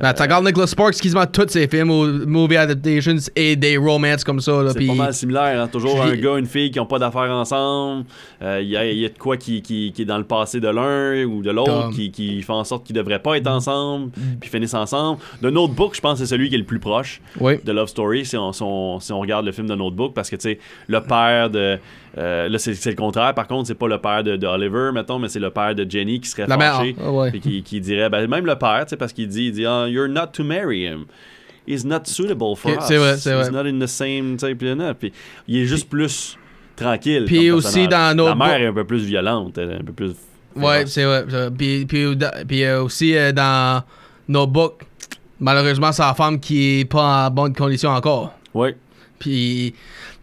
Ben, tu regardes Nicholas Sparks, quasiment tous ses films ou movie adaptations et des romances comme ça. C'est pas mal similaire, hein. toujours un gars, une fille qui ont pas d'affaires ensemble. Euh, Il y, a, il y a de quoi qui, qui, qui est dans le passé de l'un ou de l'autre, qui, qui fait en sorte qu'ils devraient pas être ensemble, puis finissent ensemble. The Notebook, je pense que c'est celui qui est le plus proche Oui. de Love Story si on, si on, si on regarde le film de Notebook, parce que tu sais, le père de. Euh, là, c'est le contraire, par contre, c'est pas le père de, de Oliver, mettons, mais c'est le père de Jenny qui serait La fâché. ah, ouais. Puis qui, qui dirait, ben, même le père, tu sais, parce qu'il dit, il dit, Ah, you're not to marry him. He's not suitable for us. c'est vrai, c'est He's vrai. not in the same type. of- Puis il est juste plus tranquille. Puis aussi dans La Notebook- mère est un peu plus violente, elle est un peu plus. Ouais, c'est vrai. Puis, puis, da- puis, euh, aussi euh, dans Notebook, malheureusement, c'est la femme qui est pas en bonne condition encore. Ouais. Puis,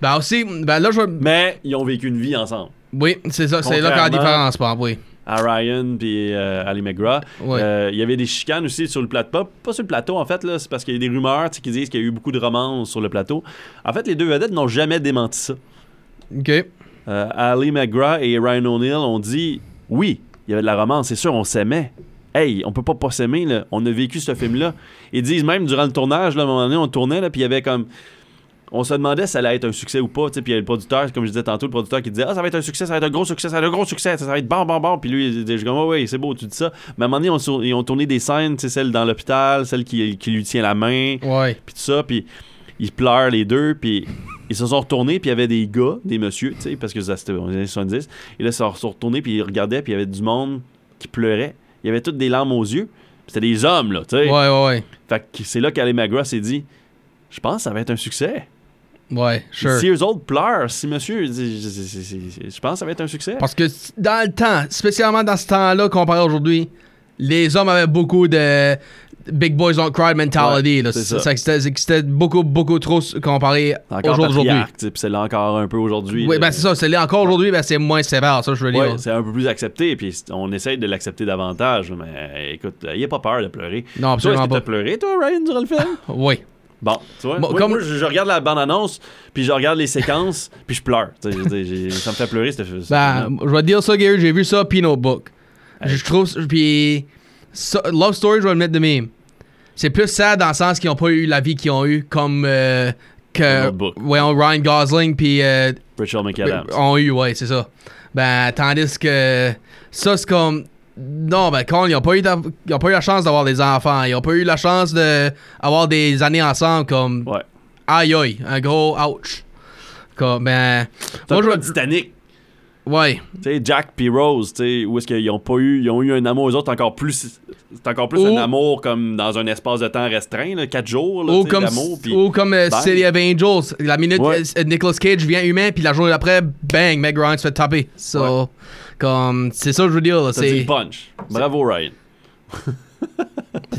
ben aussi, ben là, je Mais ils ont vécu une vie ensemble. Oui, c'est ça, c'est là qu'il y a la différence, pas, oui. À Ryan puis euh, Ali McGraw. Euh, Il y avait des chicanes aussi sur le plateau. Pas, pas sur le plateau, en fait, là, c'est parce qu'il y a des rumeurs qui disent qu'il y a eu beaucoup de romances sur le plateau. En fait, les deux vedettes n'ont jamais démenti ça. Ok. Euh, Ali McGraw et Ryan O'Neill ont dit oui, il y avait de la romance, c'est sûr, on s'aimait. Hey, on peut pas pas s'aimer, là. On a vécu ce film-là. Ils disent même durant le tournage, là, à un moment donné, on tournait, là, puis il y avait comme. On se demandait si ça allait être un succès ou pas, puis il y a le producteur, comme je disais tantôt, le producteur qui disait Ah, ça va être un succès, ça va être un gros succès, ça va être un gros succès, ça va être bon, bon, bon. Puis lui, il disait comme, oh, oui, c'est beau, tu dis ça. Mais à un moment donné, on ils ont tourné des scènes, celle dans l'hôpital, celle qui, qui lui tient la main, puis tout ça, puis ils pleurent les deux, puis ils se sont retournés, puis il y avait des gars, des messieurs, tu sais, parce que ça, c'était dans les années 70, et là, ils se sont retournés, puis ils regardaient, puis il y avait du monde qui pleurait. Il y avait toutes des larmes aux yeux, c'était des hommes, là, tu sais. Ouais, ouais, ouais. Fait que c'est là qu'Ali McGraw s'est dit, je pense que ça va être un succès. Ouais, sure. Si eux autres pleurent, si monsieur, je, pense que ça va être un succès. Parce que dans le temps, spécialement dans ce temps-là comparé à aujourd'hui, les hommes avaient beaucoup de Big Boys Don't Cry mentality. Ouais, là. c'est Ça, ça. ça existait, c'était beaucoup, beaucoup trop comparé au jour d'aujourd'hui. c'est là encore un peu aujourd'hui. Oui, ben c'est ça. C'est là encore aujourd'hui, ben c'est moins sévère, ça, je veux Ouais, dire. c'est un peu plus accepté, puis on essaye de l'accepter davantage. Mais euh, écoute, il a pas peur de pleurer. Non, Toi, absolument est-ce que t'as pas. pleuré, toi, Ryan, durant le film? Oui. Bon, tu vois, Bon, moi, comme- moi, je, je regarde la bande-annonce, puis je regarde les séquences, puis je pleure. Ça me fait pleurer, ce ce Ben, je vais te dire ça, Gary, j'ai vu ça, puis Notebook. Je trouve. Puis. ça- Love Story, je vais le mettre de même. C'est plus sad dans le sens qu'ils n'ont pas eu la vie qu'ils ont eu, comme. euh, que. Notebook. Ouais, Ryan Gosling, puis. euh, Rachel McAdams. ont eu, ouais, c'est ça. Ben, tandis que. Ça, c'est comme. Non, ben, quand ils n'ont pas, eu d'a- ils ont pas eu la chance d'avoir des enfants. Ils n'ont pas eu la chance d'avoir des années ensemble, comme. Ouais. Aïe aïe, un gros ouch. Comme, ben. Moi, je Titanic. Ouais. Tu sais, Jack puis Rose, tu sais, où est-ce qu'ils ont pas eu, ils ont eu un amour aux autres encore plus, c'est encore plus Ou- un amour comme dans un espace de temps restreint, là, quatre jours, là, Ou sais, comme, puis ou comme euh. City of Angels. La minute Ouais. euh, Nicolas Cage vient humain, puis la journée d'après, bang, Meg Ryan se fait taper. So, Ouais. comme, c'est ça que je veux dire. dit C'est, le punch. Bravo, Ryan.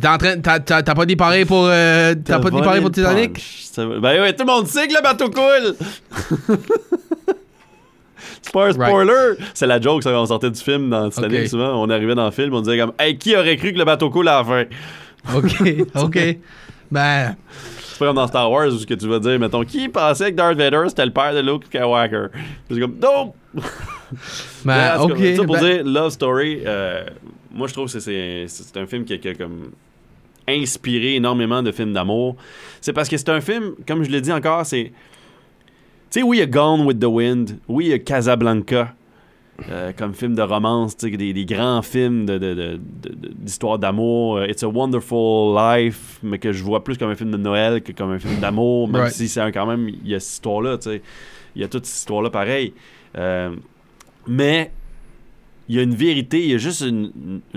t'es en train, t'as, pas dit pareil pour, euh, t'as pas dit volé pareil pour Titanic? Ben ouais, tout le monde sait que le bateau coule! C'est pas un spoiler! C'est la joke, ça, quand on sortait du film dans Titanic, Ok. souvent. On arrivait dans le film, on disait comme Hey, qui aurait cru que le bateau coule à la fin? Ok, ok. Ben, C'est pas comme dans Star Wars où ce que tu vas dire, mettons, qui pensait que Darth Vader c'était le père de Luke Skywalker? C'est comme, non! ben, ok. ça pour ben- dire, Love Story, euh, moi je trouve que c'est, un film qui a, qui a comme inspiré énormément de films d'amour. C'est parce que c'est un film, comme je l'ai dit encore, c'est. Tu sais, oui, il y a Gone with the Wind, oui, il y a Casablanca. euh, comme film de romance, des, des grands films de, de- de- de- de- d'histoire d'amour. euh, It's a Wonderful Life, mais que je vois plus comme un film de Noël que comme un film d'amour, même Right. si c'est quand même, il y a cette histoire-là, tu sais. Il y a toute cette histoire-là pareil. Euh, mais il y a une vérité, il y a juste une,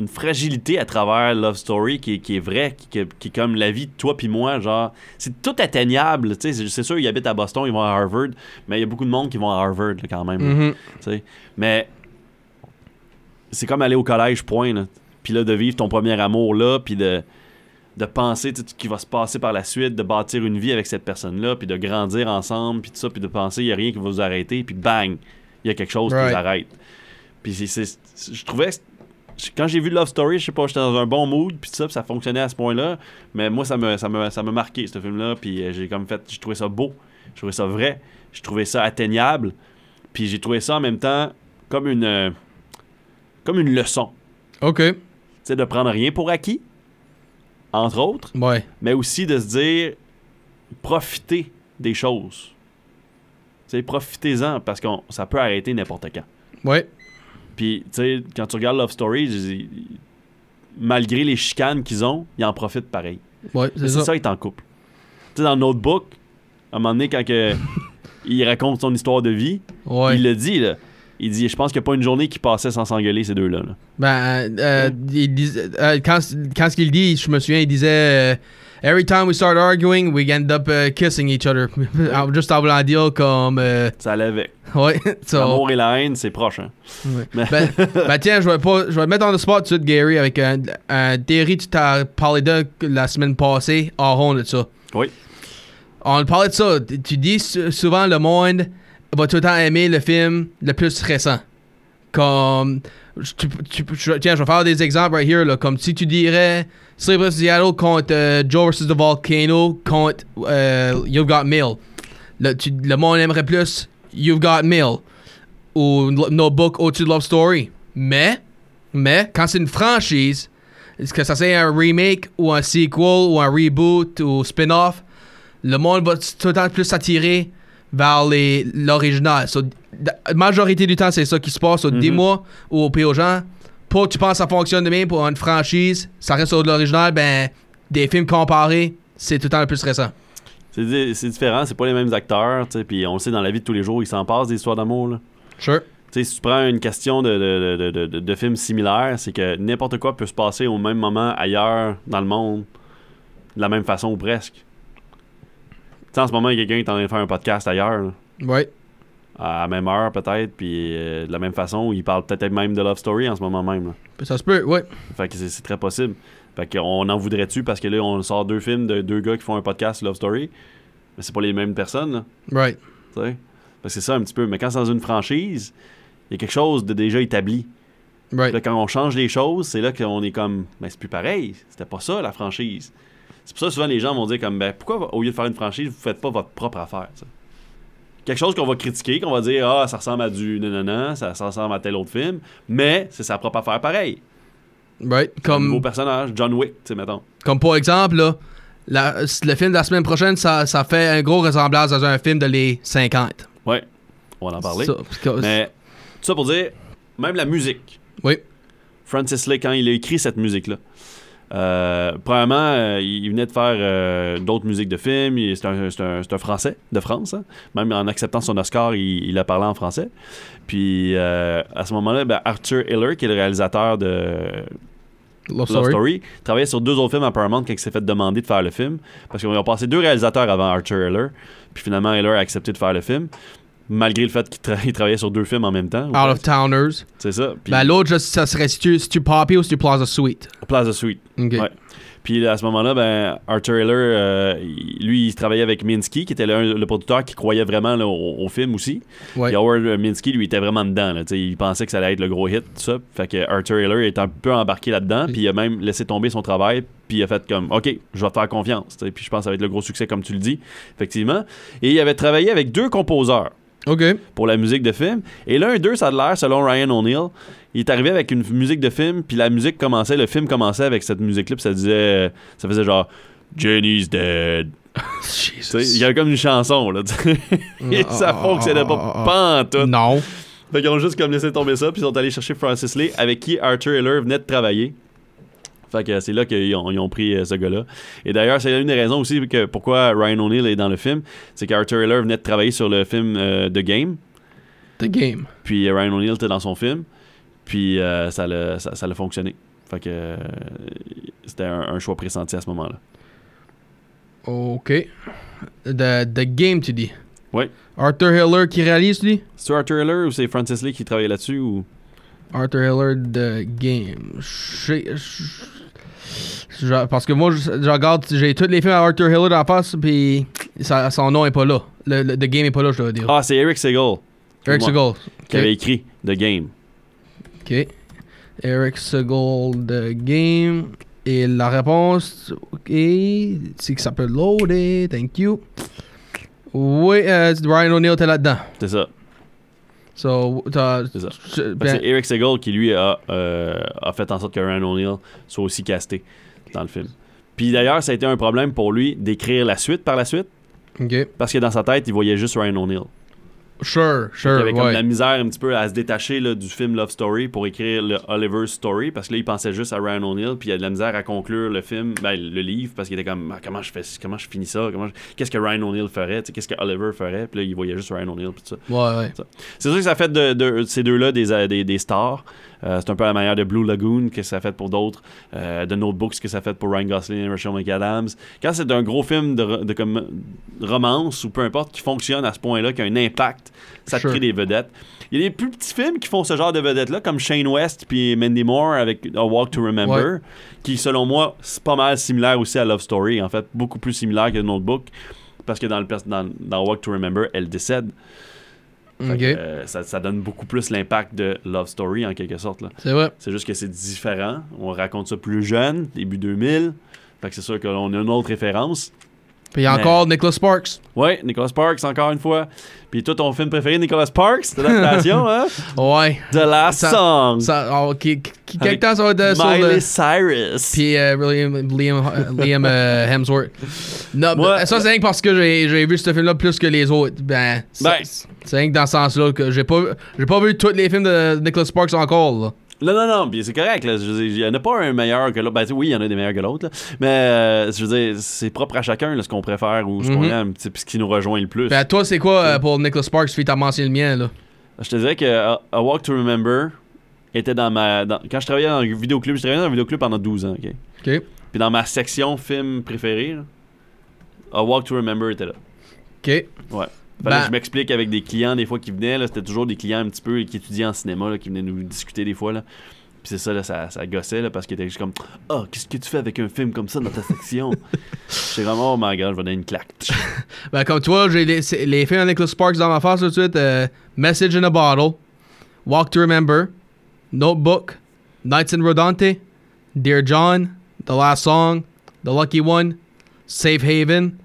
fragilité à travers Love Story qui, est- qui est vraie, qui, qui- qui est comme la vie de toi puis moi, genre, c'est tout atteignable, tu sais, c'est- sûr, ils habitent à Boston, ils vont à Harvard, mais il y a beaucoup de monde qui vont à Harvard, là, quand même, Mhm. tu sais. mais c'est comme aller au collège, point, là. puis là, de vivre ton premier amour là, puis de de penser tu sais, qui va se passer par la suite, de bâtir une vie avec cette personne-là, puis de grandir ensemble, puis tout ça, puis de penser il n'y a rien qui va vous arrêter, puis bang, il y a quelque chose qui vous arrête. Puis c'est, je trouvais, quand j'ai vu Love Story, je sais pas, j'étais dans un bon mood, puis tout ça, puis ça fonctionnait à ce point-là, mais moi, ça me, ça me, ça m'a marqué, ce film-là, puis euh, j'ai comme fait, j'ai trouvé ça beau, j'ai trouvé ça vrai, j'ai trouvé ça atteignable, puis j'ai trouvé ça en même temps comme une, euh, comme une leçon. Ok. Tu sais, de prendre rien pour acquis, entre autres, Ouais. mais aussi de se dire profitez des choses. Tu sais, profitez-en parce que ça peut arrêter n'importe quand. Ouais. Puis, tu sais, quand tu regardes Love Story, malgré les chicanes qu'ils ont, ils en profitent pareil. Ouais, c'est C'est ça. ça, être en couple. Tu sais, dans Notebook, à un moment donné, quand que il raconte son histoire de vie, Ouais. il le dit, là. Il dit, je pense qu'il n'y a pas une journée qui passait sans s'engueuler, ces deux-là. là. Ben, euh, il disait- euh, quand, quand ce qu'il dit, je me souviens, il disait euh, Every time we start arguing, we end up uh, kissing each other. Juste en voulant dire comme. euh, Ça l'avait. ouais, so, L'amour et la haine, c'est proche. Hein? ouais. Mais- Ben, ben, tiens, je vais, pas, je vais mettre en the spot tout de suite, Gary, avec un, un théorie, tu t'as parlé de la semaine passée, en rond de ça. Oui. On parlait de ça. Tu dis sou- souvent le monde va tout le temps aimer le film le plus récent. Comme. tu- tu- je- tiens, je vais faire des exemples right here. Là, comme si tu dirais Sleep vs. Seattle contre euh, Joe vs. The Volcano contre euh, You've Got Mail. Le, tu- le monde aimerait plus You've Got Mail ou Lo- Notebook au-dessus de Love Story. Mais, mais, quand c'est une franchise, est-ce que ça c'est un remake ou un sequel ou un reboot ou spin-off, le monde va tout le temps plus s'attirer vers l'original. So, la majorité du temps, c'est ça qui se passe. So, Mhm. Dis-moi ou au pire aux gens, pour tu penses que ça fonctionne de même pour une franchise, ça reste sur de l'original, ben, des films comparés, c'est tout le temps le plus récent. C'est di- c'est différent, c'est pas les mêmes acteurs, puis on le sait dans la vie de tous les jours, ils s'en passent des histoires d'amour. là. Sure. Si tu prends une question de, de, de, de, de- de films similaires, c'est que n'importe quoi peut se passer au même moment ailleurs dans le monde, de la même façon ou presque. En ce moment, il y a quelqu'un qui est en train de faire un podcast ailleurs, là, Ouais. À la même heure peut-être, puis euh, de la même façon, il parle peut-être même de Love Story en ce moment même. là. Ça se peut, ouais. Fait que c'est très possible. Fait qu'on en voudrait-tu parce que là, on sort deux films de deux gars qui font un podcast Love Story, mais c'est pas les mêmes personnes, là. Right. Parce que c'est ça un petit peu. Mais quand c'est dans une franchise, il y a quelque chose de déjà établi. Right. Là, quand on change les choses, c'est là qu'on est comme, ben c'est plus pareil. C'était pas ça la franchise. C'est pour ça que souvent les gens vont dire comme, ben pourquoi au lieu de faire une franchise, vous faites pas votre propre affaire. Quelque chose qu'on va critiquer, qu'on va dire, ah ça ressemble à du nanana, ça, ça ressemble à tel autre film, mais c'est sa propre affaire pareil. Right. Un Comme, nouveau personnage, John Wick, tu sais mettons. comme pour exemple, là, la- le film de la semaine prochaine, ça, ça fait un gros ressemblance à un film de les 50. Ouais, on va en parler. Ça, parce que- Mais tout ça pour dire, même la musique. Oui. Francis Lake, quand il a écrit cette musique-là, euh, premièrement, euh, il venait de faire euh, d'autres musiques de films. Il- C'est un, Français de France. hein. Même en acceptant son Oscar, il, il a parlé en français. Puis euh, à ce moment-là, ben, Arthur Hiller, qui est le réalisateur de Love Love Story. Story, travaillait sur deux autres films à Paramount quand il s'est fait demander de faire le film. Parce qu'ils ont passé deux réalisateurs avant Arthur Hiller. Puis finalement, Hiller a accepté de faire le film. Malgré le fait qu'il tra- il travaillait sur deux films en même temps. ou Out of Towners. C'est ça. Ben, l'autre, ça serait si tu, Poppy ou si tu Plaza Suite. Plaza Suite. Ok. Ouais. Puis à ce moment-là, ben, Arthur Hiller, euh, lui, il travaillait avec Minsky, qui était le, le producteur qui croyait vraiment là, au, au film aussi. Ouais. Puis Howard Minsky, lui, était vraiment dedans. Là, il pensait que ça allait être le gros hit, tout ça. Fait que Arthur Hiller est un peu embarqué là-dedans, puis il a même laissé tomber son travail, puis il a fait comme, OK, je vais te faire confiance. Puis je pense que ça va être le gros succès, comme tu le dis, effectivement. Et il avait travaillé avec deux composeurs Ok. pour la musique de film. Et l'un d'eux, ça a l'air, selon Ryan O'Neill, il est arrivé avec une musique de film, puis la musique commençait, le film commençait avec cette musique-là, puis ça disait, ça faisait genre Jenny's dead. Il y avait comme une chanson, là. Et ça fonctionnait pas, pas en tout. Non. Fait qu'ils ont juste comme laissé tomber ça, puis ils sont allés chercher Francis Lee, avec qui Arthur Hiller venait de travailler. Fait que c'est là qu'ils ont, ils ont pris euh, ce gars-là. Et d'ailleurs, c'est une des raisons aussi que pourquoi Ryan O'Neill est dans le film, c'est qu'Arthur Hiller venait de travailler sur le film euh, The Game. The Game. Puis euh, Ryan O'Neill était dans son film. Puis euh, ça l'a ça, fonctionné. Fait que c'était un, un choix pressenti à ce moment-là. Ok. The, the Game, tu dis? Oui. Arthur Hiller qui réalise, lui. C'est Arthur Hiller ou c'est Francis Lee qui travaillait là-dessus ou? Arthur Hiller, The Game. Je- je- parce que moi, je, je regarde, j'ai tous les films à Arthur Hiller dans la face, puis son nom est pas là. Le, le- The Game est pas là, je dois dire. Ah, c'est Eric Segal Eric. Segal. qui avait écrit The Game. Ok. Eric Segal, The Game. Et la réponse, ok, c'est que ça peut loader, thank you. Oui, euh, Ryan O'Neill était là-dedans. C'est ça. So, C'est ça. je- ben, c'est Eric Segal qui lui a, euh, a fait en sorte que Ryan O'Neill soit aussi casté dans le film. Puis d'ailleurs, ça a été un problème pour lui d'écrire la suite par la suite, Ok. parce que dans sa tête, il voyait juste Ryan O'Neill. Sure, Il sure. avait comme ouais. la misère un petit peu à se détacher là, du film Love Story pour écrire le Oliver Story parce que là il pensait juste à Ryan O'Neill puis il a de la misère à conclure le film ben, le livre parce qu'il était comme Ah, comment je fais comment je finis ça comment je- qu'est-ce que Ryan O'Neill ferait Tu sais, qu'est-ce que Oliver ferait puis là il voyait juste Ryan O'Neill puis tout ça Ouais, ouais. c'est sûr que ça fait de, de- ces deux-là des, des, des stars. Euh, c'est un peu la manière de Blue Lagoon que ça a fait pour d'autres, euh, de Notebooks que ça a fait pour Ryan Gosling et Rachel McAdams. Quand c'est un gros film de, comme, romance ou peu importe qui fonctionne à ce point-là, qui a un impact, ça te Sure. crée des vedettes. Il y a des plus petits films qui font ce genre de vedettes-là, comme Shane West puis Mandy Moore avec A Walk to Remember, qui selon moi, c'est pas mal similaire aussi à Love Story, en fait, beaucoup plus similaire que Notebook, parce que dans, le, dans, dans Walk to Remember, elle décède. Que, euh, ça, ça donne beaucoup plus l'impact de Love Story en quelque sorte. C'est vrai. C'est juste que c'est différent. On raconte ça plus jeune, début 2000. Fait que c'est sûr qu'on a une autre référence. Puis Mais- encore Nicholas Sparks. Ouais, Nicholas Sparks encore une fois. Puis toi, ton film préféré, Nicholas Sparks, c'est l'adaptation, hein? Ouais. The Last Ça- Song. Ça, oh, qui, qui, quelque temps ça va être sur Miley le... Cyrus. Puis euh, Liam, Liam, Liam euh, Hemsworth. Non, Moi- ça c'est rien que parce que j'ai vu ce film-là plus que les autres. Ben, Ben. c'est rien que dans ce sens-là que j'ai pas, j'ai pas vu tous les films de Nicholas Sparks encore. Là. Non, non, non, puis c'est correct. Là. Je Il n'y en a pas un meilleur que l'autre. Ben, tu oui, il y en a des meilleurs que l'autre. Mais euh, je veux dire, c'est propre à chacun là, ce qu'on préfère ou ce qu'on Mhm. aime, tu puis ce qui nous rejoint le plus. Ben, toi, c'est quoi euh, pour Nicholas Sparks? Puis t'as mentionné le mien, là? Je te dirais que uh, A Walk to Remember était dans ma. dans- quand je travaillais dans un vidéoclub, je travaillais dans un vidéoclub pendant 12 ans, ok? OK. Puis dans ma section film préférée, là, A Walk to Remember était là. OK. Ouais. Ben- je m'explique avec des clients des fois qui venaient, là, c'était toujours des clients un petit peu qui étudiaient en cinéma, là, qui venaient nous discuter des fois, là. Puis c'est ça, là, ça, ça gossait, là, parce qu'ils étaient juste comme « Ah, qu'est-ce que tu fais avec un film comme ça dans ta section? » J'étais vraiment « Oh my God, je vais donner une claque. Ben, comme toi, j'ai les, c'est- les films de Nicholas Sparks dans ma face tout de suite. euh, Message in a Bottle, Walk to Remember, Notebook, Nights in Rodante, Dear John, The Last Song, The Lucky One, Safe Haven,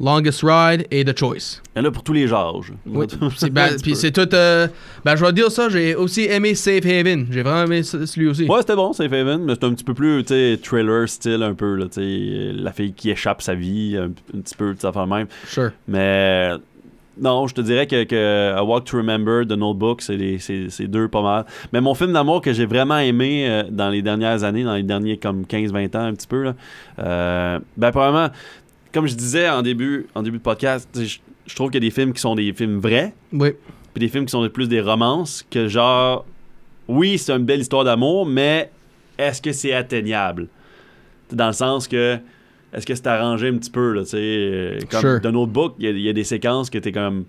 Longest Ride et The Choice. » Il y en a pour tous les âges. Oui, c'est- ben, puis c'est tout. euh, ben, je vais dire ça, j'ai aussi aimé Safe Haven. J'ai vraiment aimé ce- celui aussi. Ouais, c'était bon, Safe Haven, mais c'est un petit peu plus, tu sais, thriller style un peu, là, tu sais, la fille qui échappe sa vie, un, un petit peu, ça fait même. Sure. Mais non, je te dirais que, que A Walk to Remember, The Notebook, c'est deux pas mal. Mais mon film d'amour que j'ai vraiment aimé euh, dans les dernières années, dans les derniers comme 15-20 ans un petit peu, là, euh, ben probablement, comme je disais en début, en début de podcast, je je trouve qu'il y a des films qui sont des films vrais, Oui. puis des films qui sont plus des romances, que genre, oui, c'est une belle histoire d'amour, mais est-ce que c'est atteignable? Dans le sens que, est-ce que c'est arrangé un petit peu, là, tu sais, euh, comme Sure. dans notre book, il y, a- il y a des séquences que t'es comme,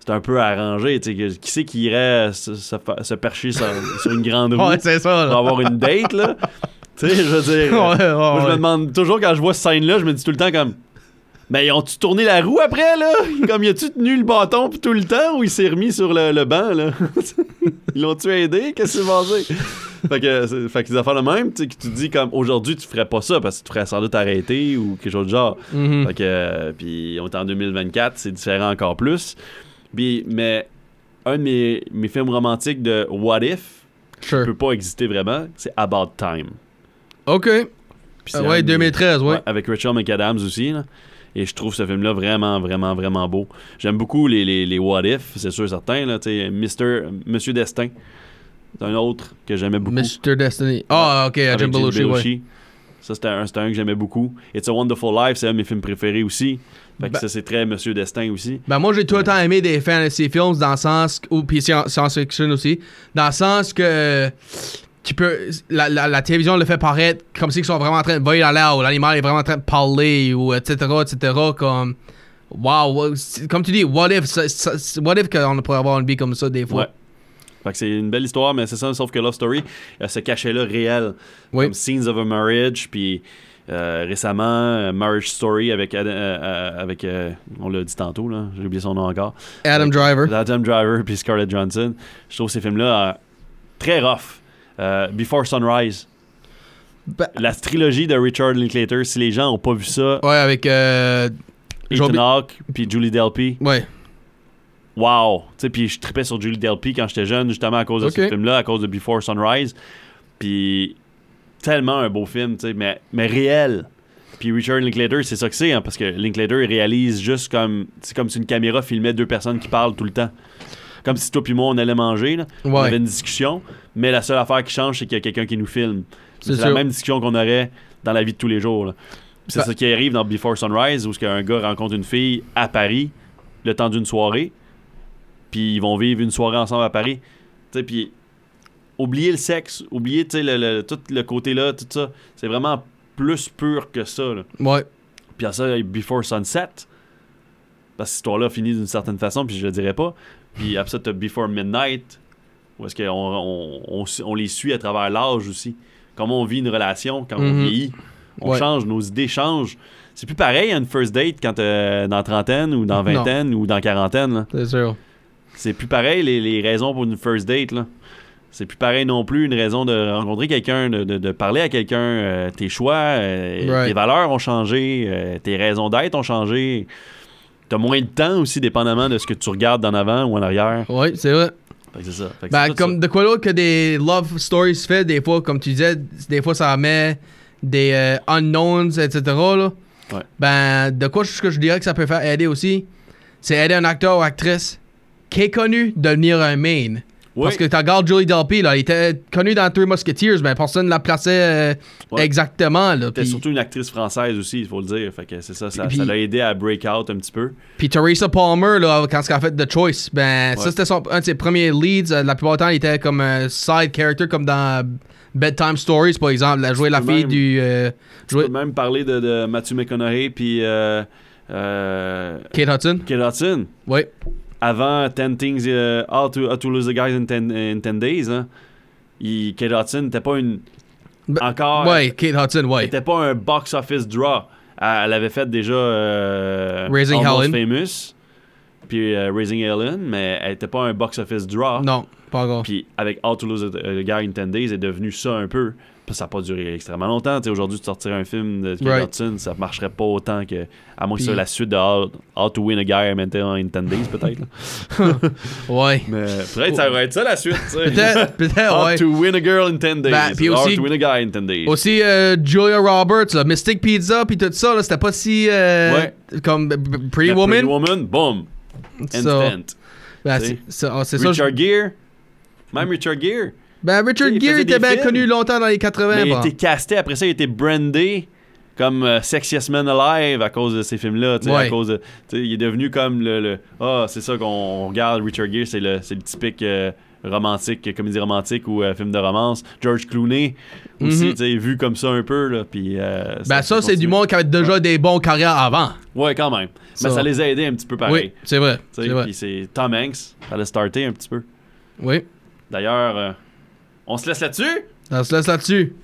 c'est un peu arrangé, tu sais, qui c'est qui irait se, se fa- se percher sur, sur une grande roue Ouais, c'est ça. pour avoir une date, là? tu sais, je veux dire... Ouais, ouais, Moi, je me demande toujours quand je vois cette scène-là, je me dis tout le temps comme. Mais ils ont-tu tourné la roue après, là? Comme, y a-tu tenu le bâton tout le temps ou il s'est remis sur le, le banc, là? ils l'ont-tu aidé? Qu'est-ce qui s'est passé? fait que, fait que des affaires de même, tu sais, que tu te dis comme aujourd'hui, tu ferais pas ça parce que tu ferais sans doute arrêter ou quelque chose de genre. Mhm. Fait que, euh, puis on est en 2024, c'est différent encore plus. Puis, mais un de mes, mes films romantiques de What If Sure. peut pas exister vraiment, c'est About Time. OK. Puis un ouais, de- 2013, ouais. Ouais, avec Rachel McAdams aussi. là. Et je trouve ce film-là vraiment, vraiment, vraiment beau. J'aime beaucoup les, les, les What If, c'est sûr certain. Là, Mister, Monsieur Destin. C'est un autre que j'aimais beaucoup. Mr. Destiny. Ah, ok, avec Jim Belushi, ouais. Ça, c'était un, un que j'aimais beaucoup. It's a Wonderful Life, c'est un de mes films préférés aussi. Fait que Ben- ça, c'est très Monsieur Destin aussi. Ben moi j'ai tout le temps aimé des fantasy films dans le sens ou puis science- science-fiction aussi dans le sens que tu peux la, la, la télévision le fait paraître comme si ils sont vraiment en train de voler dans l'air ou l'animal est vraiment en train de parler ou etc etc comme wow comme tu dis what if ça- ça- what if qu'on pourrait avoir une vie comme ça des fois? Ouais. Fait que c'est une belle histoire, mais c'est ça, sauf que Love Story, euh, ce cachet-là réel. Oui. Comme Scenes of a Marriage, puis euh, récemment, euh, Marriage Story avec, Adam- euh, avec on l'a dit tantôt, là, j'ai oublié son nom encore. Adam Avec Driver Adam Driver puis Scarlett Johansson. Je trouve ces films-là très rough. Euh, Before Sunrise. Ben- La trilogie de Richard Linklater, si les gens ont pas vu ça, ouais avec euh, Ethan Hawke puis Julie Delpy, ouais wow! Tu sais, puis je tripais sur Julie Delpy quand j'étais jeune, justement à cause de ce film-là, à cause de Before Sunrise. Puis tellement un beau film, tu sais, mais, mais réel. Puis Richard Linklater, c'est ça que c'est, hein, parce que Linklater il réalise juste comme. C'est comme si une caméra filmait deux personnes qui parlent tout le temps. Comme si toi puis moi on allait manger, là. on avait une discussion, mais la seule affaire qui change, c'est qu'il y a quelqu'un qui nous filme. C'est la même discussion qu'on aurait dans la vie de tous les jours. C'est Bah- ça qui arrive dans Before Sunrise, où ce qu'un gars rencontre une fille à Paris le temps d'une soirée, puis ils vont vivre une soirée ensemble à Paris. Puis oublier le sexe, oublier le, le- tout le côté là, tout ça, c'est vraiment plus pur que ça. là. Ouais. Puis à ça, Before Sunset, parce que cette histoire-là finit d'une certaine façon, puis je le dirais pas. Puis après ça, t'as Before Midnight, où est-ce qu'on on, on, on les suit à travers l'âge aussi. Comment on vit une relation quand on Mhm. vieillit. On Ouais. change, nos idées changent. C'est plus pareil à une first date quand t'es dans trentaine ou dans Non. vingtaine ou dans quarantaine. C'est sûr. C'est plus pareil les, les raisons pour une first date. là. C'est plus pareil non plus une raison de rencontrer quelqu'un, de, de- de parler à quelqu'un. euh, tes choix, euh, Right. tes valeurs ont changé, euh, tes raisons d'être ont changé. T'as moins de temps aussi, dépendamment de ce que tu regardes en avant ou en arrière. Ouais, c'est vrai. Fait que c'est ça. Fait que Ben, c'est tout comme de quoi d'autre que des love stories fait, des fois, comme tu disais, des fois ça met des euh, unknowns, etc. Là. Ouais. Ben, de quoi ce que je dirais que ça peut faire aider aussi, c'est aider un acteur ou actrice qui est connu de devenir un main. Oui. Parce que tu regardes Julie Delpy, là, il était connu dans Three Musketeers, mais personne ne la plaçait euh, Ouais. exactement. C'était puis, surtout une actrice française aussi, il faut le dire. Fait que c'est ça, ça l'a aidé à break out un petit peu. puis Teresa Palmer, là, quand elle a fait The Choice, ben, ça c'était son- un de ses premiers leads. Euh, La plupart du temps, il était comme un side character, comme dans Bedtime Stories, par exemple. Elle a joué la fille même- du. euh, Tu peux même parler de, de Matthew McConaughey puis euh, euh, Kate Hudson. Kate Hudson. Oui. Avant 10 Things, euh, How, to, How to Lose a Guy in 10, in 10 Days, hein, il- Kate Hudson n'était pas une... Ben, encore... Ouais, Kate Hudson, ouais. n'était pas un box-office draw. Elle, avait fait déjà euh, Raising Helen. Famous, puis euh, Raising Helen, mais elle n'était pas un box-office draw. Non, pas encore. Puis avec How to Lose a, a Guy in 10 Days, elle est devenu ça un peu. Ça n'a pas duré extrêmement longtemps. Aujourd'hui, tu sortirais un film de Kate Right. Hudson, ça marcherait pas autant que. À moins que ce soit la suite de How, How to Win a Guy in 10 Days, peut-être. Ouais. Mais peut-être ça va être ça la suite. Peut-être, peut-être, How ouais. to Win a Girl in 10 Days. Ben, puis How aussi- to Win a Guy in 10 Days. Aussi, euh, Julia Roberts, là, Mystic Pizza, puis tout ça, là, c'était pas si. euh, Ouais. Comme Pretty Woman. Pretty Woman, boom. So, Instant. ben, c'est- ah, c'est ça. Richard je- Gere. Même Richard Gere. Ben, Richard Gere était bien films. connu longtemps dans les 80. Mais il bon. été casté, après ça, il a été brandé comme euh, Sexiest Man Alive à cause de ces films-là. Ouais. À cause de, il est devenu comme le. Ah, c'est ça qu'on regarde Richard Gere, c'est le, le typique euh, romantique, comédie romantique ou euh, film de romance. George Clooney aussi, tu sais, vu comme ça un peu. Là, puis, euh, Ben, ça, c'est du monde qui avait déjà des bons carrières avant. Ouais, quand même. Ça. Mais ça les a aidés un petit peu pareil. Oui, c'est vrai. C'est Tom Hanks, ça l'a starté un petit peu. Oui. D'ailleurs, euh, on se laisse là-dessus? On se laisse là-dessus.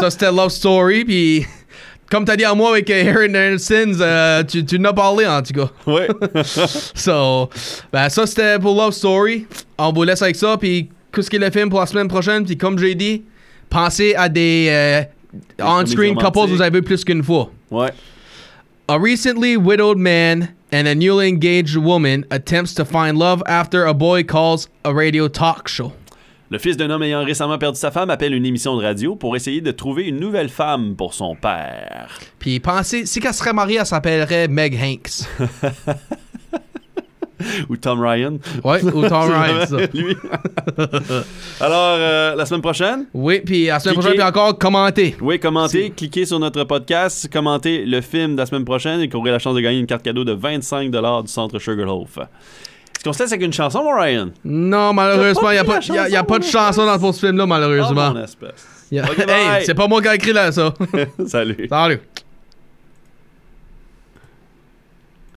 ça, c'était Love Story, puis. Comme t'as dit à moi avec euh, Aaron Anderson, euh, tu, tu n'as parlé en tout cas. Ouais. So, ben ça c'était pour Love Story. On vous laisse avec ça, puis qu'est-ce qu'il le film pour la semaine prochaine, puis comme j'ai dit, pensez à des euh, on-screen couples vous avez vu plus qu'une fois. ouais. A recently widowed man and a newly engaged woman attempts to find love after a boy calls a radio talk show. Le fils d'un homme ayant récemment perdu sa femme appelle une émission de radio pour essayer de trouver une nouvelle femme pour son père. Puis pensez, si qu'elle serait mariée, elle s'appellerait Meg Hanks. Ou Tom Ryan. Ouais, ou Tom Ryan, ça. Lui. Alors, euh, la semaine prochaine, Oui, puis la semaine Cliquez. prochaine, puis encore commentez. oui, commentez, cliquez sur notre podcast, commentez le film de la semaine prochaine et qu'aurez la chance de gagner une carte cadeau de 25 du centre Sugarloaf. Est-ce qu'on se laisse avec une chanson, mon Ryan? Non, malheureusement, il n'y a, pas- y a- y a pas de chanson dans ce film-là, Oh, malheureusement. mon espèce. A- hey, c'est pas moi qui ai écrit là, ça. Salut. Salut.